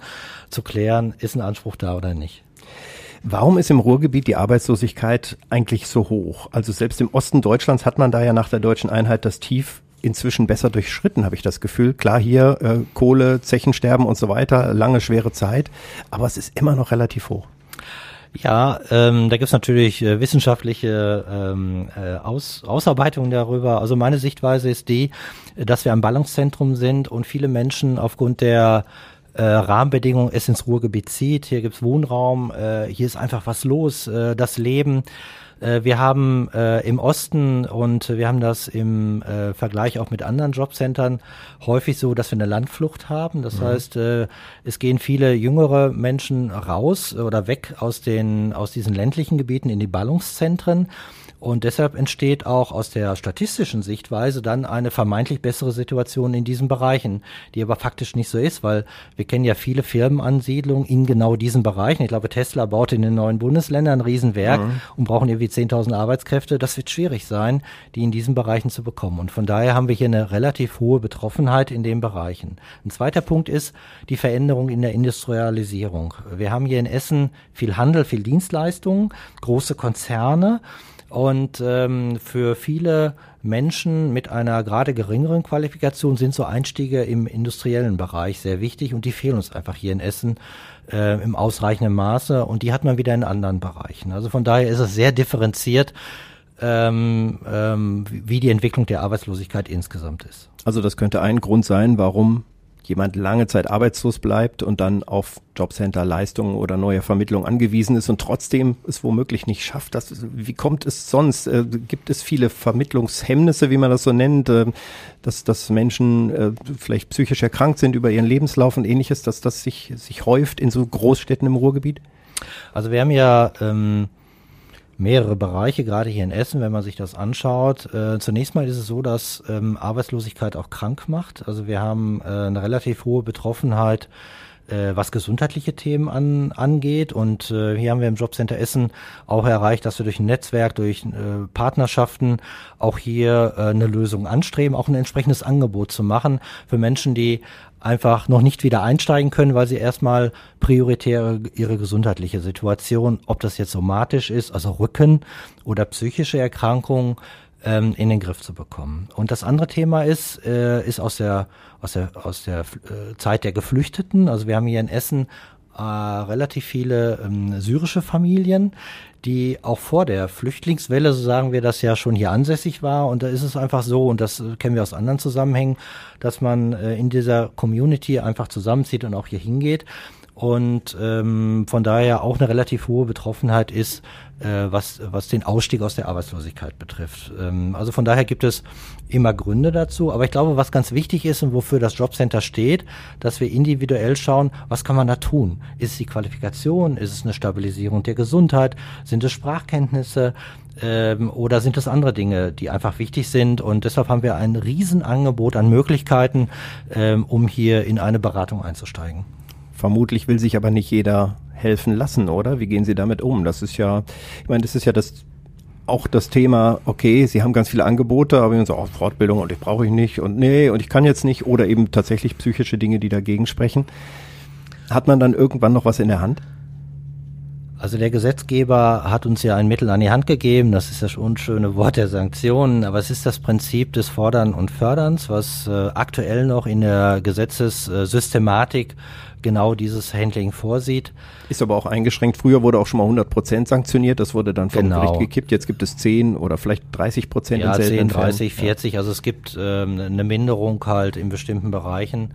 zu klären, ist ein Anspruch da oder nicht. Warum ist im Ruhrgebiet die Arbeitslosigkeit eigentlich so hoch? Also selbst im Osten Deutschlands hat man da ja nach der deutschen Einheit das Tief inzwischen besser durchschritten, habe ich das Gefühl. Klar, hier äh, Kohle, Zechensterben und so weiter, lange, schwere Zeit, aber es ist immer noch relativ hoch. Ja, ähm, da gibt's natürlich äh, wissenschaftliche ähm, äh, Aus, Ausarbeitungen darüber. Also meine Sichtweise ist die, dass wir ein Ballungszentrum sind und viele Menschen aufgrund der äh, Rahmenbedingungen es ins Ruhrgebiet zieht. Hier gibt's Wohnraum, äh, hier ist einfach was los, äh, das Leben. Äh, wir haben äh, im Osten und wir haben das im äh, Vergleich auch mit anderen Jobcentern häufig so, dass wir eine Landflucht haben. Das mhm. heißt, äh, es gehen viele jüngere Menschen raus oder weg aus den aus diesen ländlichen Gebieten in die Ballungszentren. Und deshalb entsteht auch aus der statistischen Sichtweise dann eine vermeintlich bessere Situation in diesen Bereichen, die aber faktisch nicht so ist, weil wir kennen ja viele Firmenansiedlungen in genau diesen Bereichen. Ich glaube, Tesla baut in den neuen Bundesländern ein Riesenwerk mhm. und brauchen irgendwie 10.000 Arbeitskräfte. Das wird schwierig sein, die in diesen Bereichen zu bekommen. Und von daher haben wir hier eine relativ hohe Betroffenheit in den Bereichen. Ein zweiter Punkt ist die Veränderung in der Industrialisierung. Wir haben hier in Essen viel Handel, viel Dienstleistungen, große Konzerne. Und ähm, für viele Menschen mit einer gerade geringeren Qualifikation sind so Einstiege im industriellen Bereich sehr wichtig und die fehlen uns einfach hier in Essen äh, im ausreichenden Maße und die hat man wieder in anderen Bereichen. Also von daher ist es sehr differenziert ähm, ähm, wie die Entwicklung der Arbeitslosigkeit insgesamt ist. Also das könnte ein Grund sein, warum jemand lange Zeit arbeitslos bleibt und dann auf Jobcenter Leistungen oder neue Vermittlung angewiesen ist und trotzdem es womöglich nicht schafft. Das, wie kommt es sonst? Äh, gibt es viele Vermittlungshemmnisse, wie man das so nennt, äh, dass, dass Menschen äh, vielleicht psychisch erkrankt sind über ihren Lebenslauf und ähnliches, dass das sich, sich häuft in so Großstädten im Ruhrgebiet? Also wir haben ja ähm, mehrere Bereiche, gerade hier in Essen, wenn man sich das anschaut. Äh, zunächst mal ist es so, dass ähm, Arbeitslosigkeit auch krank macht. Also wir haben äh, eine relativ hohe Betroffenheit äh, was gesundheitliche Themen an, angeht. Und äh, hier haben wir im Jobcenter Essen auch erreicht, dass wir durch ein Netzwerk, durch äh, Partnerschaften auch hier äh, eine Lösung anstreben, auch ein entsprechendes Angebot zu machen für Menschen, die einfach noch nicht wieder einsteigen können, weil sie erstmal prioritär ihre gesundheitliche Situation, ob das jetzt somatisch ist, also Rücken oder psychische Erkrankungen, ähm, in den Griff zu bekommen. Und das andere Thema ist, äh, ist aus der, aus der, aus der äh, Zeit der Geflüchteten. Also wir haben hier in Essen äh, relativ viele ähm, syrische Familien, die auch vor der Flüchtlingswelle, so sagen wir das ja schon hier ansässig war. Und da ist es einfach so, und das kennen wir aus anderen Zusammenhängen, dass man äh, in dieser Community einfach zusammenzieht und auch hier hingeht. Und ähm, von daher auch eine relativ hohe Betroffenheit ist, äh, was, was den Ausstieg aus der Arbeitslosigkeit betrifft. Ähm, also von daher gibt es immer Gründe dazu. Aber ich glaube, was ganz wichtig ist und wofür das Jobcenter steht, dass wir individuell schauen, was kann man da tun? Ist es die Qualifikation? Ist es eine Stabilisierung der Gesundheit? Sind es Sprachkenntnisse? Ähm, oder sind es andere Dinge, die einfach wichtig sind? Und deshalb haben wir ein Riesenangebot an Möglichkeiten, ähm, um hier in eine Beratung einzusteigen. Vermutlich will sich aber nicht jeder helfen lassen, oder? Wie gehen Sie damit um? Das ist ja, ich meine, das ist ja das auch das Thema, okay, Sie haben ganz viele Angebote, aber ich so, oh, Fortbildung und ich brauche ich nicht und nee, und ich kann jetzt nicht oder eben tatsächlich psychische Dinge, die dagegen sprechen. Hat man dann irgendwann noch was in der Hand? Also der Gesetzgeber hat uns ja ein Mittel an die Hand gegeben, das ist das unschöne Wort der Sanktionen, aber es ist das Prinzip des Fordern und Förderns, was äh, aktuell noch in der Gesetzessystematik genau dieses Handling vorsieht. Ist aber auch eingeschränkt. Früher wurde auch schon mal 100 Prozent sanktioniert. Das wurde dann vom genau. Gericht gekippt. Jetzt gibt es 10 oder vielleicht 30 Prozent ja, in 10, 30, 40. Ja. Also es gibt ähm, eine Minderung halt in bestimmten Bereichen.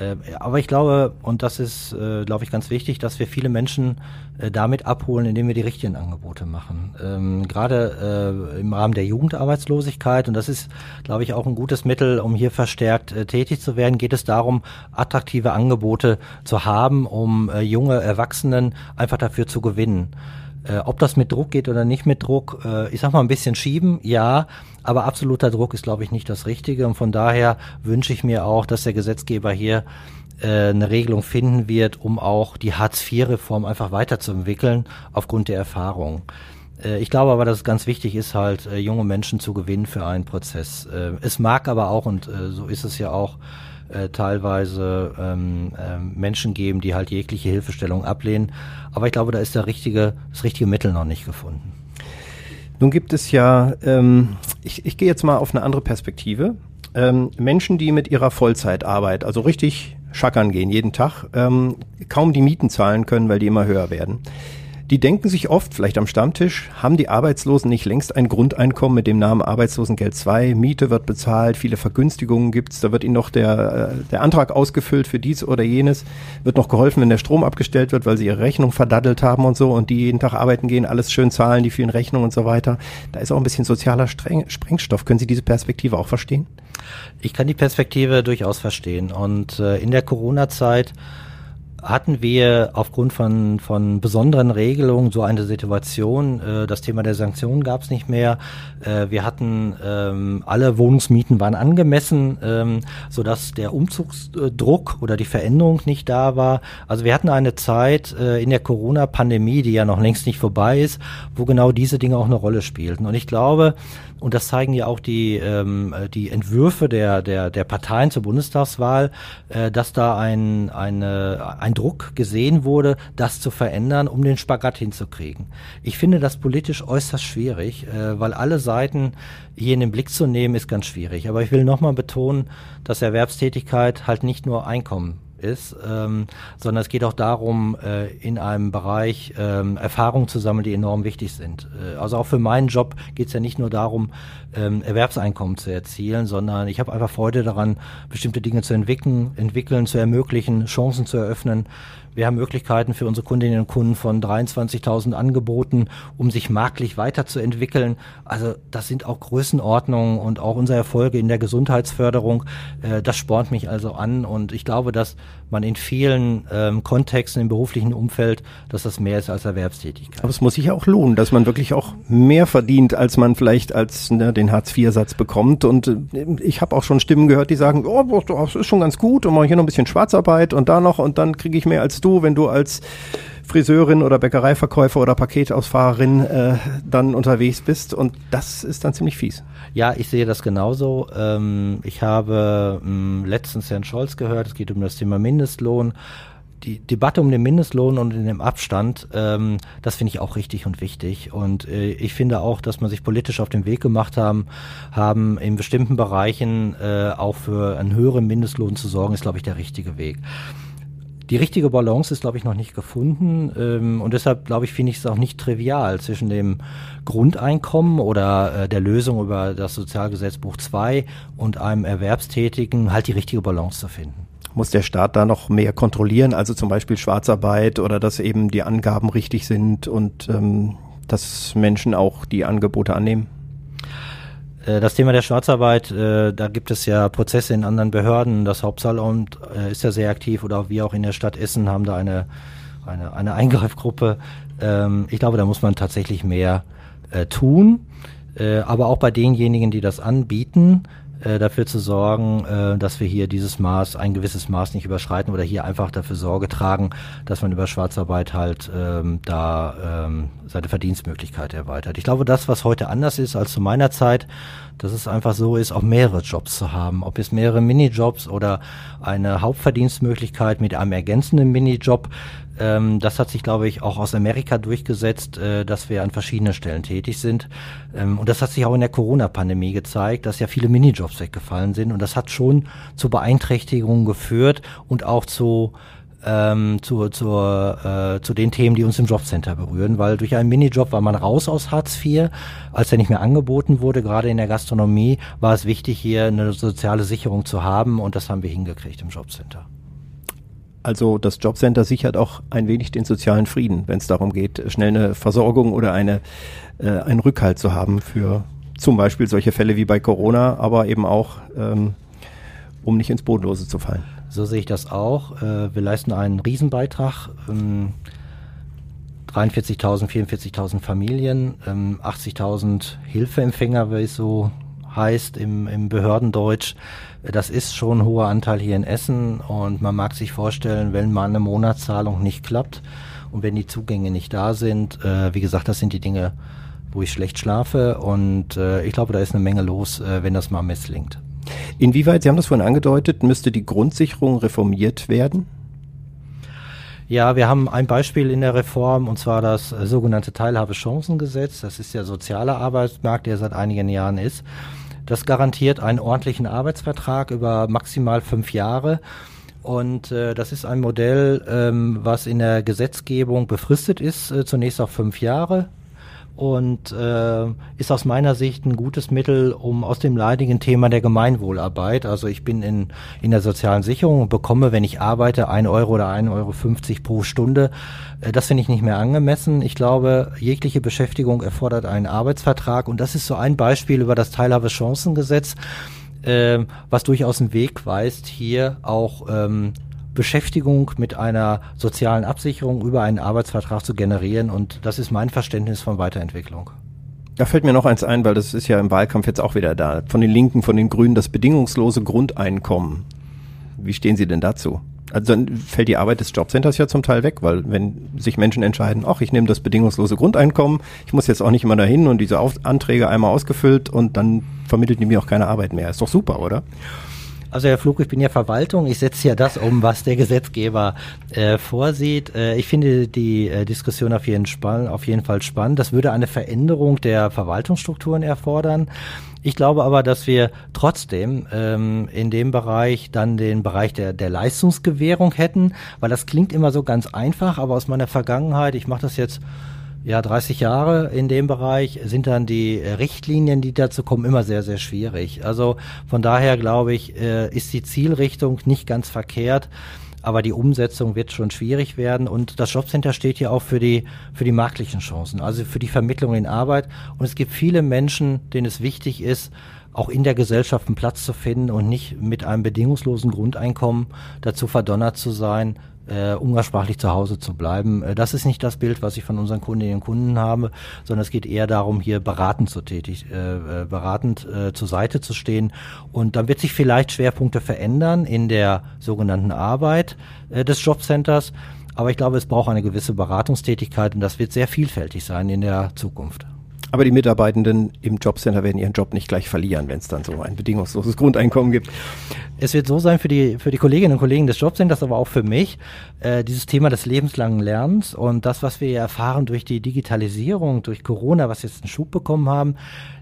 Äh, aber ich glaube, und das ist, äh, glaube ich, ganz wichtig, dass wir viele Menschen äh, damit abholen, indem wir die richtigen Angebote machen. Ähm, Gerade äh, im Rahmen der Jugendarbeitslosigkeit, und das ist, glaube ich, auch ein gutes Mittel, um hier verstärkt tätig zu werden, geht es darum, attraktive Angebote zu haben, um junge Erwachsenen einfach dafür zu gewinnen. Ob das mit Druck geht oder nicht mit Druck, ich sag mal ein bisschen schieben, ja, aber absoluter Druck ist, glaube ich, nicht das Richtige. Und von daher wünsche ich mir auch, dass der Gesetzgeber hier äh, eine Regelung finden wird, um auch die Hartz-IV-Reform einfach weiterzuentwickeln aufgrund der Erfahrung. Äh, ich glaube aber, dass es ganz wichtig ist, halt äh, junge Menschen zu gewinnen für einen Prozess. Äh, es mag aber auch, und so ist es ja auch, teilweise ähm, äh, Menschen geben, die halt jegliche Hilfestellung ablehnen. Aber ich glaube, da ist der richtige, das richtige Mittel noch nicht gefunden. Nun gibt es ja, ähm, ich, ich gehe jetzt mal auf eine andere Perspektive. Ähm, Menschen, die mit ihrer Vollzeitarbeit, also richtig schackern gehen jeden Tag, ähm, kaum die Mieten zahlen können, weil die immer höher werden. Die denken sich oft, vielleicht am Stammtisch, haben die Arbeitslosen nicht längst ein Grundeinkommen mit dem Namen Arbeitslosengeld 2, Miete wird bezahlt, viele Vergünstigungen gibt's, da wird ihnen noch der, äh, der Antrag ausgefüllt für dies oder jenes, wird noch geholfen, wenn der Strom abgestellt wird, weil sie ihre Rechnung verdaddelt haben und so und die jeden Tag arbeiten gehen, alles schön zahlen, die vielen Rechnungen und so weiter. Da ist auch ein bisschen sozialer Streng Sprengstoff. Können Sie diese Perspektive auch verstehen? Ich kann die Perspektive durchaus verstehen und äh, in der Corona-Zeit hatten wir aufgrund von, von besonderen Regelungen so eine Situation. Äh, das Thema der Sanktionen gab es nicht mehr. Äh, wir hatten ähm, alle Wohnungsmieten waren angemessen, ähm, so dass der Umzugsdruck oder die Veränderung nicht da war. Also wir hatten eine Zeit äh, in der Corona-Pandemie, die ja noch längst nicht vorbei ist, wo genau diese Dinge auch eine Rolle spielten. Und ich glaube, und das zeigen ja auch die, ähm, die Entwürfe der, der, der Parteien zur Bundestagswahl, äh, dass da ein, eine, ein Druck gesehen wurde, das zu verändern, um den Spagat hinzukriegen. Ich finde das politisch äußerst schwierig, äh, weil alle Seiten hier in den Blick zu nehmen, ist ganz schwierig. Aber ich will nochmal betonen, dass Erwerbstätigkeit halt nicht nur Einkommen ist, ähm, sondern es geht auch darum, äh, in einem Bereich ähm, Erfahrungen zu sammeln, die enorm wichtig sind. Äh, also auch für meinen Job geht es ja nicht nur darum, ähm, Erwerbseinkommen zu erzielen, sondern ich habe einfach Freude daran, bestimmte Dinge zu entwickeln, entwickeln, zu ermöglichen, Chancen zu eröffnen. Wir haben Möglichkeiten für unsere Kundinnen und Kunden von 23.000 Angeboten, um sich marktlich weiterzuentwickeln. Also das sind auch Größenordnungen und auch unsere Erfolge in der Gesundheitsförderung. Äh, das spornt mich also an und ich glaube, dass man in vielen ähm, Kontexten im beruflichen Umfeld, dass das mehr ist als Erwerbstätigkeit. Aber es muss sich ja auch lohnen, dass man wirklich auch mehr verdient, als man vielleicht als ne, den Hartz-IV-Satz bekommt. Und äh, ich habe auch schon Stimmen gehört, die sagen, oh, das ist schon ganz gut und mache hier noch ein bisschen Schwarzarbeit und da noch und dann kriege ich mehr als du, wenn du als Friseurin oder Bäckereiverkäufer oder Paketausfahrerin äh, dann unterwegs bist. Und das ist dann ziemlich fies. Ja, ich sehe das genauso. Ähm, ich habe ähm, letztens Herrn Scholz gehört, es geht um das Thema Mindestlohn. Die Debatte um den Mindestlohn und in dem Abstand, ähm, das finde ich auch richtig und wichtig. Und äh, ich finde auch, dass man sich politisch auf den Weg gemacht haben, haben in bestimmten Bereichen äh, auch für einen höheren Mindestlohn zu sorgen, ist, glaube ich, der richtige Weg. Die richtige Balance ist, glaube ich, noch nicht gefunden. Ähm, und deshalb, glaube ich, finde ich es auch nicht trivial zwischen dem Grundeinkommen oder äh, der Lösung über das Sozialgesetzbuch 2 und einem Erwerbstätigen halt die richtige Balance zu finden. Muss der Staat da noch mehr kontrollieren, also zum Beispiel Schwarzarbeit oder dass eben die Angaben richtig sind und ähm, dass Menschen auch die Angebote annehmen? Äh, das Thema der Schwarzarbeit, äh, da gibt es ja Prozesse in anderen Behörden. Das Hauptsaalamt äh, ist ja sehr aktiv oder wir auch in der Stadt Essen haben da eine, eine, eine Eingreifgruppe. Ähm, ich glaube, da muss man tatsächlich mehr tun. Aber auch bei denjenigen, die das anbieten, äh, dafür zu sorgen, äh, dass wir hier dieses Maß, ein gewisses Maß nicht überschreiten oder hier einfach dafür Sorge tragen, dass man über Schwarzarbeit halt ähm, da ähm, seine Verdienstmöglichkeit erweitert. Ich glaube, das, was heute anders ist als zu meiner Zeit, dass es einfach so ist, auch mehrere Jobs zu haben. Ob es mehrere Minijobs oder eine Hauptverdienstmöglichkeit mit einem ergänzenden Minijob, ähm, das hat sich, glaube ich, auch aus Amerika durchgesetzt, äh, dass wir an verschiedenen Stellen tätig sind. Ähm, und das hat sich auch in der Corona-Pandemie gezeigt, dass ja viele Minijobs weggefallen sind. Und das hat schon zu Beeinträchtigungen geführt und auch zu ähm, zu, zu, äh, zu den Themen, die uns im Jobcenter berühren, weil durch einen Minijob war man raus aus Hartz IV, als er nicht mehr angeboten wurde, gerade in der Gastronomie, war es wichtig, hier eine soziale Sicherung zu haben und das haben wir hingekriegt im Jobcenter. Also das Jobcenter sichert auch ein wenig den sozialen Frieden, wenn es darum geht, schnell eine Versorgung oder eine, äh, einen Rückhalt zu haben für zum Beispiel solche Fälle wie bei Corona, aber eben auch, ähm, um nicht ins Bodenlose zu fallen. So sehe ich das auch. Äh, wir leisten einen Riesenbeitrag. Ähm, 43.000, 44.000 Familien, ähm, 80.000 Hilfeempfänger, wie es so heißt im, im Behördendeutsch. Das ist schon ein hoher Anteil hier in Essen und man mag sich vorstellen, wenn mal eine Monatszahlung nicht klappt und wenn die Zugänge nicht da sind, äh, wie gesagt, das sind die Dinge, wo ich schlecht schlafe und äh, ich glaube, da ist eine Menge los, äh, wenn das mal misslingt. Inwieweit, Sie haben das vorhin angedeutet, müsste die Grundsicherung reformiert werden? Ja, wir haben ein Beispiel in der Reform und zwar das äh, sogenannte Teilhabechancengesetz. Das ist der soziale Arbeitsmarkt, der seit einigen Jahren ist. Das garantiert einen ordentlichen Arbeitsvertrag über maximal fünf Jahre. Und äh, das ist ein Modell, ähm, was in der Gesetzgebung befristet ist, äh, zunächst auf fünf Jahre und äh, ist aus meiner Sicht ein gutes Mittel, um aus dem leidigen Thema der Gemeinwohlarbeit, also ich bin in, in der sozialen Sicherung und bekomme, wenn ich arbeite, ein Euro oder ein Euro fünfzig pro Stunde. Äh, das finde ich nicht mehr angemessen. Ich glaube, jegliche Beschäftigung erfordert einen Arbeitsvertrag und das ist so ein Beispiel über das Teilhabechancengesetz, äh, was durchaus einen Weg weist, hier auch ähm, Beschäftigung mit einer sozialen Absicherung über einen Arbeitsvertrag zu generieren. Und das ist mein Verständnis von Weiterentwicklung. Da fällt mir noch eins ein, weil das ist ja im Wahlkampf jetzt auch wieder da. Von den Linken, von den Grünen, das bedingungslose Grundeinkommen. Wie stehen Sie denn dazu? Also dann fällt die Arbeit des Jobcenters ja zum Teil weg, weil wenn sich Menschen entscheiden, ach, ich nehme das bedingungslose Grundeinkommen, ich muss jetzt auch nicht immer dahin und diese Auf Anträge einmal ausgefüllt und dann vermittelt die mir auch keine Arbeit mehr. Ist doch super, oder? Also Herr Flug, ich bin ja Verwaltung. Ich setze ja das um, was der Gesetzgeber äh, vorsieht. Äh, ich finde die äh, Diskussion auf jeden, auf jeden Fall spannend. Das würde eine Veränderung der Verwaltungsstrukturen erfordern. Ich glaube aber, dass wir trotzdem ähm, in dem Bereich dann den Bereich der, der Leistungsgewährung hätten, weil das klingt immer so ganz einfach, aber aus meiner Vergangenheit, ich mache das jetzt ja 30 Jahre in dem Bereich, sind dann die Richtlinien, die dazu kommen, immer sehr, sehr schwierig. Also von daher glaube ich, äh, ist die Zielrichtung nicht ganz verkehrt aber die Umsetzung wird schon schwierig werden. Und das Jobcenter steht ja auch für die, für die marktlichen Chancen, also für die Vermittlung in Arbeit. Und es gibt viele Menschen, denen es wichtig ist, auch in der Gesellschaft einen Platz zu finden und nicht mit einem bedingungslosen Grundeinkommen dazu verdonnert zu sein, äh, umgangssprachlich zu Hause zu bleiben. Äh, das ist nicht das Bild, was ich von unseren Kundinnen und Kunden habe, sondern es geht eher darum, hier beratend zu tätig, äh, äh, beratend äh, zur Seite zu stehen. Und dann wird sich vielleicht Schwerpunkte verändern in der sogenannten Arbeit äh, des Jobcenters. Aber ich glaube, es braucht eine gewisse Beratungstätigkeit und das wird sehr vielfältig sein in der Zukunft. Aber die Mitarbeitenden im Jobcenter werden ihren Job nicht gleich verlieren, wenn es dann so ein bedingungsloses Grundeinkommen gibt. Es wird so sein für die, für die Kolleginnen und Kollegen des Jobcenters, aber auch für mich, äh, dieses Thema des lebenslangen Lernens und das, was wir erfahren durch die Digitalisierung, durch Corona, was jetzt einen Schub bekommen haben.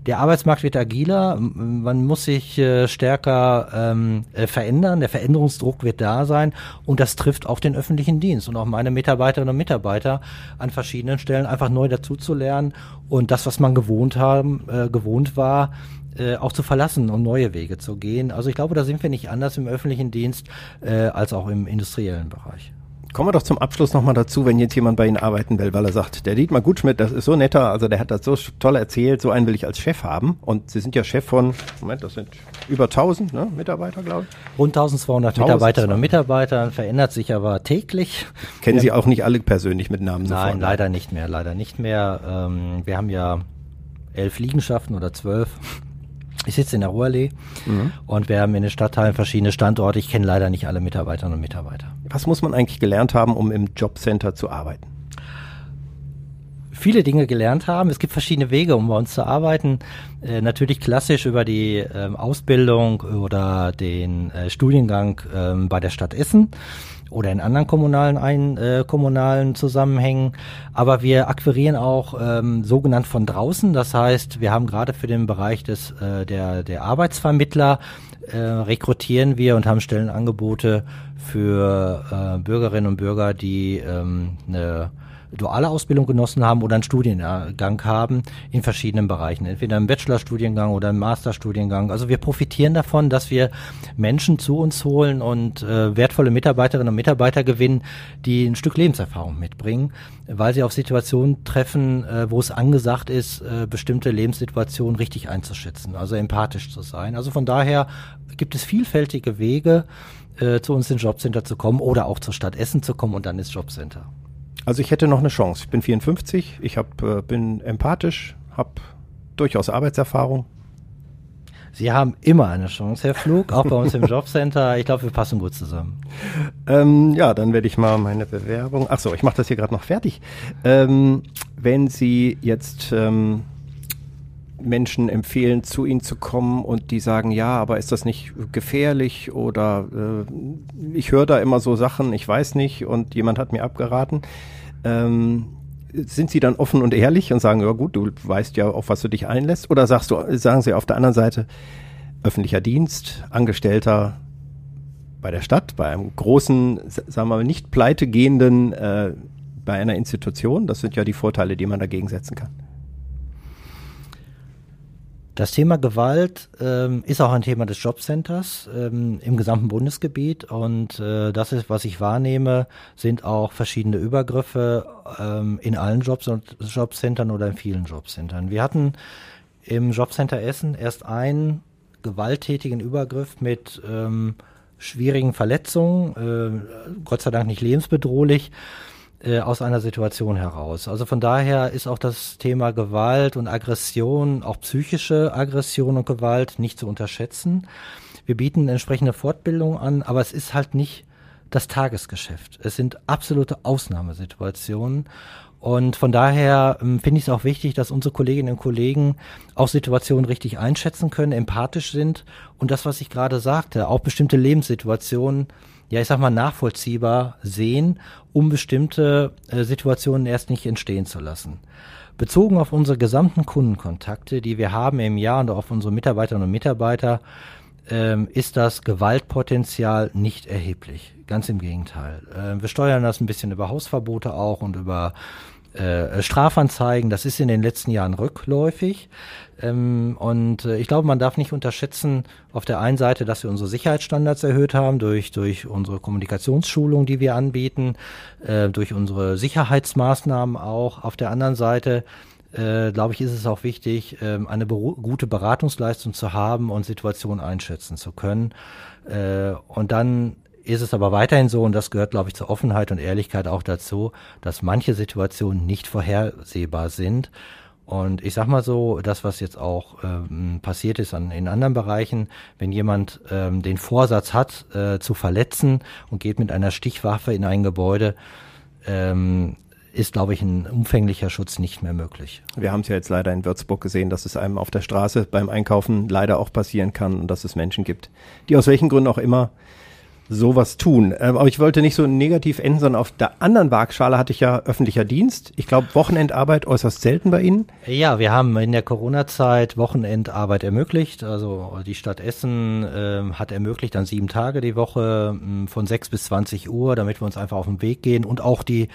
Der Arbeitsmarkt wird agiler, man muss sich äh, stärker ähm, äh, verändern, der Veränderungsdruck wird da sein und das trifft auch den öffentlichen Dienst und auch meine Mitarbeiterinnen und Mitarbeiter an verschiedenen Stellen einfach neu dazuzulernen und das, was man gewohnt haben, äh, gewohnt war, äh, auch zu verlassen und neue Wege zu gehen. Also ich glaube, da sind wir nicht anders im öffentlichen Dienst äh, als auch im industriellen Bereich. Kommen wir doch zum Abschluss nochmal dazu, wenn jetzt jemand bei Ihnen arbeiten will, weil er sagt, der Dietmar Gutschmidt, das ist so netter, also der hat das so toll erzählt, so einen will ich als Chef haben. Und Sie sind ja Chef von, Moment, das sind über 1000 ne, Mitarbeiter, glaube ich. Rund 1200 Mitarbeiterinnen und Mitarbeiter, verändert sich aber täglich. Kennen Sie auch nicht alle persönlich mit Namen sofort? Nein, leider nicht mehr, leider nicht mehr. Ähm, wir haben ja elf Liegenschaften oder zwölf. Ich sitze in der Ruhrallee mhm. und wir haben in den Stadtteilen verschiedene Standorte. Ich kenne leider nicht alle Mitarbeiterinnen und Mitarbeiter. Was muss man eigentlich gelernt haben, um im Jobcenter zu arbeiten? viele Dinge gelernt haben. Es gibt verschiedene Wege, um bei uns zu arbeiten. Äh, natürlich klassisch über die äh, Ausbildung oder den äh, Studiengang ähm, bei der Stadt Essen oder in anderen kommunalen, ein, äh, kommunalen Zusammenhängen. Aber wir akquirieren auch ähm, sogenannt von draußen. Das heißt, wir haben gerade für den Bereich des, äh, der, der Arbeitsvermittler äh, rekrutieren wir und haben Stellenangebote für äh, Bürgerinnen und Bürger, die ähm, eine duale Ausbildung genossen haben oder einen Studiengang haben in verschiedenen Bereichen, entweder im Bachelorstudiengang oder im Masterstudiengang. Also wir profitieren davon, dass wir Menschen zu uns holen und äh, wertvolle Mitarbeiterinnen und Mitarbeiter gewinnen, die ein Stück Lebenserfahrung mitbringen, weil sie auf Situationen treffen, äh, wo es angesagt ist, äh, bestimmte Lebenssituationen richtig einzuschätzen, also empathisch zu sein. Also von daher gibt es vielfältige Wege, äh, zu uns ins Jobcenter zu kommen oder auch zur Stadt Essen zu kommen und dann ins Jobcenter. Also ich hätte noch eine Chance. Ich bin 54, ich hab, äh, bin empathisch, habe durchaus Arbeitserfahrung. Sie haben immer eine Chance, Herr Flug, auch bei uns im [laughs] Jobcenter. Ich glaube, wir passen gut zusammen. Ähm, ja, dann werde ich mal meine Bewerbung. Ach so, ich mache das hier gerade noch fertig. Ähm, wenn Sie jetzt ähm, Menschen empfehlen, zu ihnen zu kommen und die sagen, ja, aber ist das nicht gefährlich oder äh, ich höre da immer so Sachen, ich weiß nicht und jemand hat mir abgeraten. Ähm, sind sie dann offen und ehrlich und sagen, ja gut, du weißt ja, auf was du dich einlässt? Oder sagst du, sagen sie auf der anderen Seite, öffentlicher Dienst, Angestellter bei der Stadt, bei einem großen, sagen wir mal, nicht pleite gehenden, äh, bei einer Institution, das sind ja die Vorteile, die man dagegen setzen kann. Das Thema Gewalt ähm, ist auch ein Thema des Jobcenters ähm, im gesamten Bundesgebiet und äh, das ist, was ich wahrnehme, sind auch verschiedene Übergriffe ähm, in allen Jobs und Jobcentern oder in vielen Jobcentern. Wir hatten im Jobcenter Essen erst einen gewalttätigen Übergriff mit ähm, schwierigen Verletzungen, äh, Gott sei Dank nicht lebensbedrohlich äh, aus einer Situation heraus. Also von daher ist auch das Thema Gewalt und Aggression, auch psychische Aggression und Gewalt nicht zu unterschätzen. Wir bieten entsprechende Fortbildung an, aber es ist halt nicht das Tagesgeschäft. Es sind absolute Ausnahmesituationen Und von daher ähm, finde ich es auch wichtig, dass unsere Kolleginnen und Kollegen auch Situationen richtig einschätzen können, empathisch sind und das, was ich gerade sagte, auch bestimmte Lebenssituationen, ja, ich sag mal, nachvollziehbar sehen, um bestimmte äh, Situationen erst nicht entstehen zu lassen. Bezogen auf unsere gesamten Kundenkontakte, die wir haben im Jahr und auf unsere Mitarbeiterinnen und Mitarbeiter, ähm, ist das Gewaltpotenzial nicht erheblich. Ganz im Gegenteil. Äh, wir steuern das ein bisschen über Hausverbote auch und über äh, Strafanzeigen. Das ist in den letzten Jahren rückläufig. Ähm, und äh, ich glaube, man darf nicht unterschätzen, auf der einen Seite, dass wir unsere Sicherheitsstandards erhöht haben durch, durch unsere Kommunikationsschulung, die wir anbieten, äh, durch unsere Sicherheitsmaßnahmen auch. Auf der anderen Seite, glaube ich, ist es auch wichtig, äh, eine gute Beratungsleistung zu haben und Situationen einschätzen zu können. Und dann ist es aber weiterhin so, und das gehört, glaube ich, zur Offenheit und Ehrlichkeit auch dazu, dass manche Situationen nicht vorhersehbar sind. Und ich sag mal so, das, was jetzt auch ähm, passiert ist an, in anderen Bereichen, wenn jemand ähm, den Vorsatz hat, äh, zu verletzen und geht mit einer Stichwaffe in ein Gebäude, ähm, ist, glaube ich, ein umfänglicher Schutz nicht mehr möglich. Wir haben es ja jetzt leider in Würzburg gesehen, dass es einem auf der Straße beim Einkaufen leider auch passieren kann und dass es Menschen gibt, die aus welchen Gründen auch immer sowas tun. Ähm, aber ich wollte nicht so negativ enden, sondern auf der anderen Waagschale hatte ich ja öffentlicher Dienst. Ich glaube, Wochenendarbeit äußerst selten bei Ihnen. Ja, wir haben in der Corona-Zeit Wochenendarbeit ermöglicht. Also die Stadt Essen äh, hat ermöglicht an sieben Tage die Woche äh, von sechs bis zwanzig Uhr, damit wir uns einfach auf den Weg gehen und auch die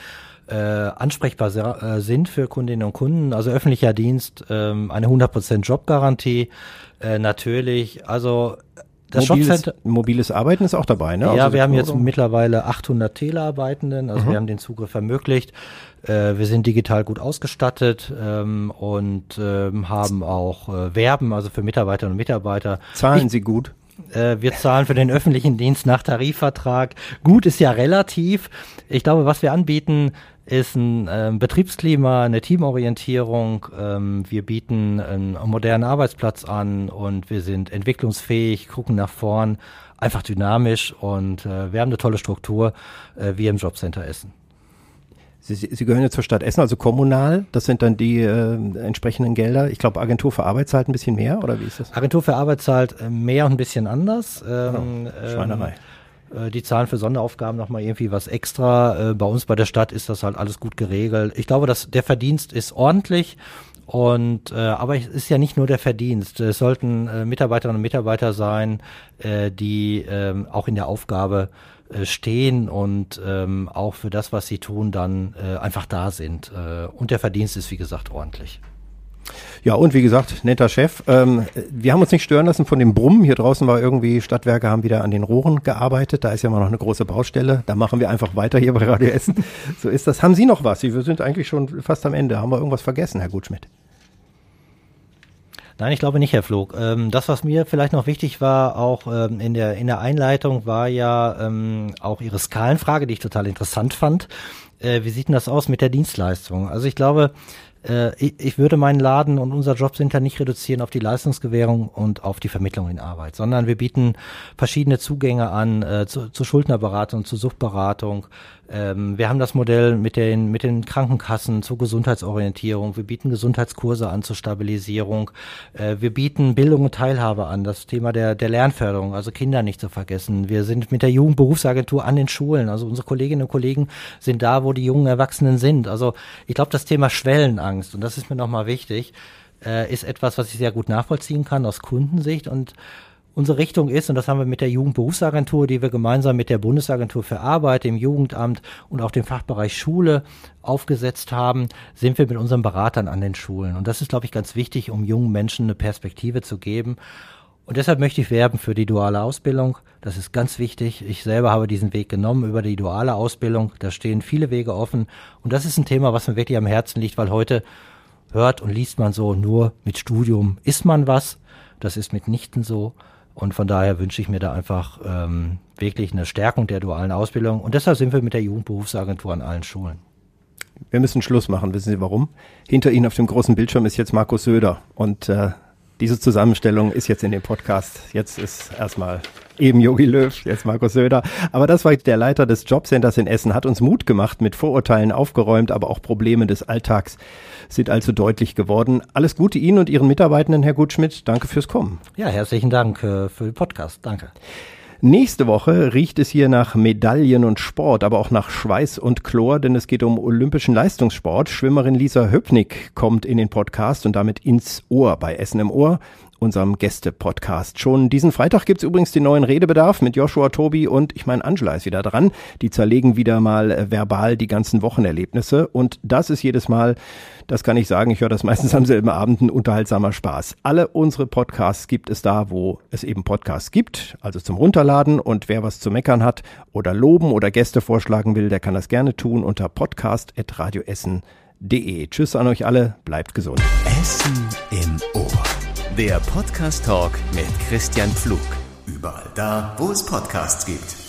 äh, ansprechbar äh, sind für Kundinnen und Kunden. Also öffentlicher Dienst, äh, eine 100% Jobgarantie äh, natürlich. Also das mobiles, mobiles Arbeiten ist auch dabei, ne? Ja, also wir haben jetzt mittlerweile 800 Telearbeitenden, also mhm. wir haben den Zugriff ermöglicht. Äh, wir sind digital gut ausgestattet ähm, und ähm, haben auch äh, Werben, also für Mitarbeiterinnen und Mitarbeiter. Zahlen ich, Sie gut? Äh, wir zahlen für den öffentlichen Dienst nach Tarifvertrag. Gut ist ja relativ. Ich glaube, was wir anbieten, ist ein ähm, Betriebsklima, eine Teamorientierung. Ähm, wir bieten einen modernen Arbeitsplatz an und wir sind entwicklungsfähig, gucken nach vorn, einfach dynamisch und äh, wir haben eine tolle Struktur äh, wie im Jobcenter Essen. Sie, Sie gehören ja zur Stadt Essen, also kommunal. Das sind dann die äh, entsprechenden Gelder. Ich glaube, Agentur für Arbeit zahlt ein bisschen mehr, oder wie ist das? Agentur für Arbeit zahlt äh, mehr und ein bisschen anders. Ähm, oh, Schweinerei. Ähm, äh, die zahlen für Sonderaufgaben nochmal irgendwie was extra. Äh, bei uns bei der Stadt ist das halt alles gut geregelt. Ich glaube, dass der Verdienst ist ordentlich. Und äh, aber es ist ja nicht nur der Verdienst. Es sollten äh, Mitarbeiterinnen und Mitarbeiter sein, äh, die äh, auch in der Aufgabe äh, stehen und ähm, auch für das, was sie tun, dann äh, einfach da sind. Äh, und der Verdienst ist, wie gesagt, ordentlich. Ja, und wie gesagt, netter Chef. Ähm, wir haben uns nicht stören lassen von dem Brummen. Hier draußen war irgendwie, Stadtwerke haben wieder an den Rohren gearbeitet. Da ist ja immer noch eine große Baustelle. Da machen wir einfach weiter hier bei Radio Essen. [laughs] So ist das. Haben Sie noch was? Wir sind eigentlich schon fast am Ende. Haben wir irgendwas vergessen, Herr Gutschmidt? Nein, ich glaube nicht, Herr Flog. Ähm, das, was mir vielleicht noch wichtig war, auch ähm, in, der, in der Einleitung, war ja ähm, auch Ihre Skalenfrage, die ich total interessant fand. Äh, wie sieht denn das aus mit der Dienstleistung? Also ich glaube, äh, ich, ich würde meinen Laden und unser Jobcenter nicht reduzieren auf die Leistungsgewährung und auf die Vermittlung in Arbeit, sondern wir bieten verschiedene Zugänge an äh, zu, zur Schuldnerberatung, zur Suchtberatung. Ähm, wir haben das Modell mit den, mit den Krankenkassen zur Gesundheitsorientierung. Wir bieten Gesundheitskurse an zur Stabilisierung. Äh, wir bieten Bildung und Teilhabe an, das Thema der, der Lernförderung, also Kinder nicht zu vergessen. Wir sind mit der Jugendberufsagentur an den Schulen. Also unsere Kolleginnen und Kollegen sind da, wo die jungen Erwachsenen sind. Also ich glaube, das Thema Schwellenangst Angst. Und das ist mir nochmal wichtig, äh, ist etwas, was ich sehr gut nachvollziehen kann aus Kundensicht. Und unsere Richtung ist, und das haben wir mit der Jugendberufsagentur, die wir gemeinsam mit der Bundesagentur für Arbeit, dem Jugendamt und auch dem Fachbereich Schule aufgesetzt haben, sind wir mit unseren Beratern an den Schulen. Und das ist, glaube ich, ganz wichtig, um jungen Menschen eine Perspektive zu geben. Und deshalb möchte ich werben für die duale Ausbildung. Das ist ganz wichtig. Ich selber habe diesen Weg genommen über die duale Ausbildung. Da stehen viele Wege offen. Und das ist ein Thema, was mir wirklich am Herzen liegt, weil heute hört und liest man so, nur mit Studium ist man was. Das ist mitnichten so. Und von daher wünsche ich mir da einfach ähm, wirklich eine Stärkung der dualen Ausbildung. Und deshalb sind wir mit der Jugendberufsagentur an allen Schulen. Wir müssen Schluss machen. Wissen Sie warum? Hinter Ihnen auf dem großen Bildschirm ist jetzt Markus Söder. Und äh, diese Zusammenstellung ist jetzt in dem Podcast. Jetzt ist erstmal Eben Jogi Löw, jetzt Markus Söder. Aber das war der Leiter des Jobcenters in Essen, hat uns Mut gemacht, mit Vorurteilen aufgeräumt, aber auch Probleme des Alltags sind allzu deutlich geworden. Alles Gute Ihnen und Ihren Mitarbeitenden, Herr Gutschmidt. Danke fürs Kommen. Ja, herzlichen Dank äh, für den Podcast. Danke. Nächste Woche riecht es hier nach Medaillen und Sport, aber auch nach Schweiß und Chlor, denn es geht um olympischen Leistungssport. Schwimmerin Lisa Höpnik kommt in den Podcast und damit ins Ohr bei Essen im Ohr unserem Gäste-Podcast. Schon diesen Freitag gibt's übrigens den neuen Redebedarf mit Joshua, Tobi und ich meine Angela ist wieder dran. Die zerlegen wieder mal äh, verbal die ganzen Wochenerlebnisse und das ist jedes Mal, das kann ich sagen, ich höre das meistens am selben Abend, ein unterhaltsamer Spaß. Alle unsere Podcasts gibt es da, wo es eben Podcasts gibt, also zum Runterladen und wer was zu meckern hat oder loben oder Gäste vorschlagen will, der kann das gerne tun unter podcast.radioessen.de. Tschüss an euch alle, bleibt gesund. Essen im Ohr. Der Podcast Talk mit Christian Pflug. Überall da, wo es Podcasts gibt.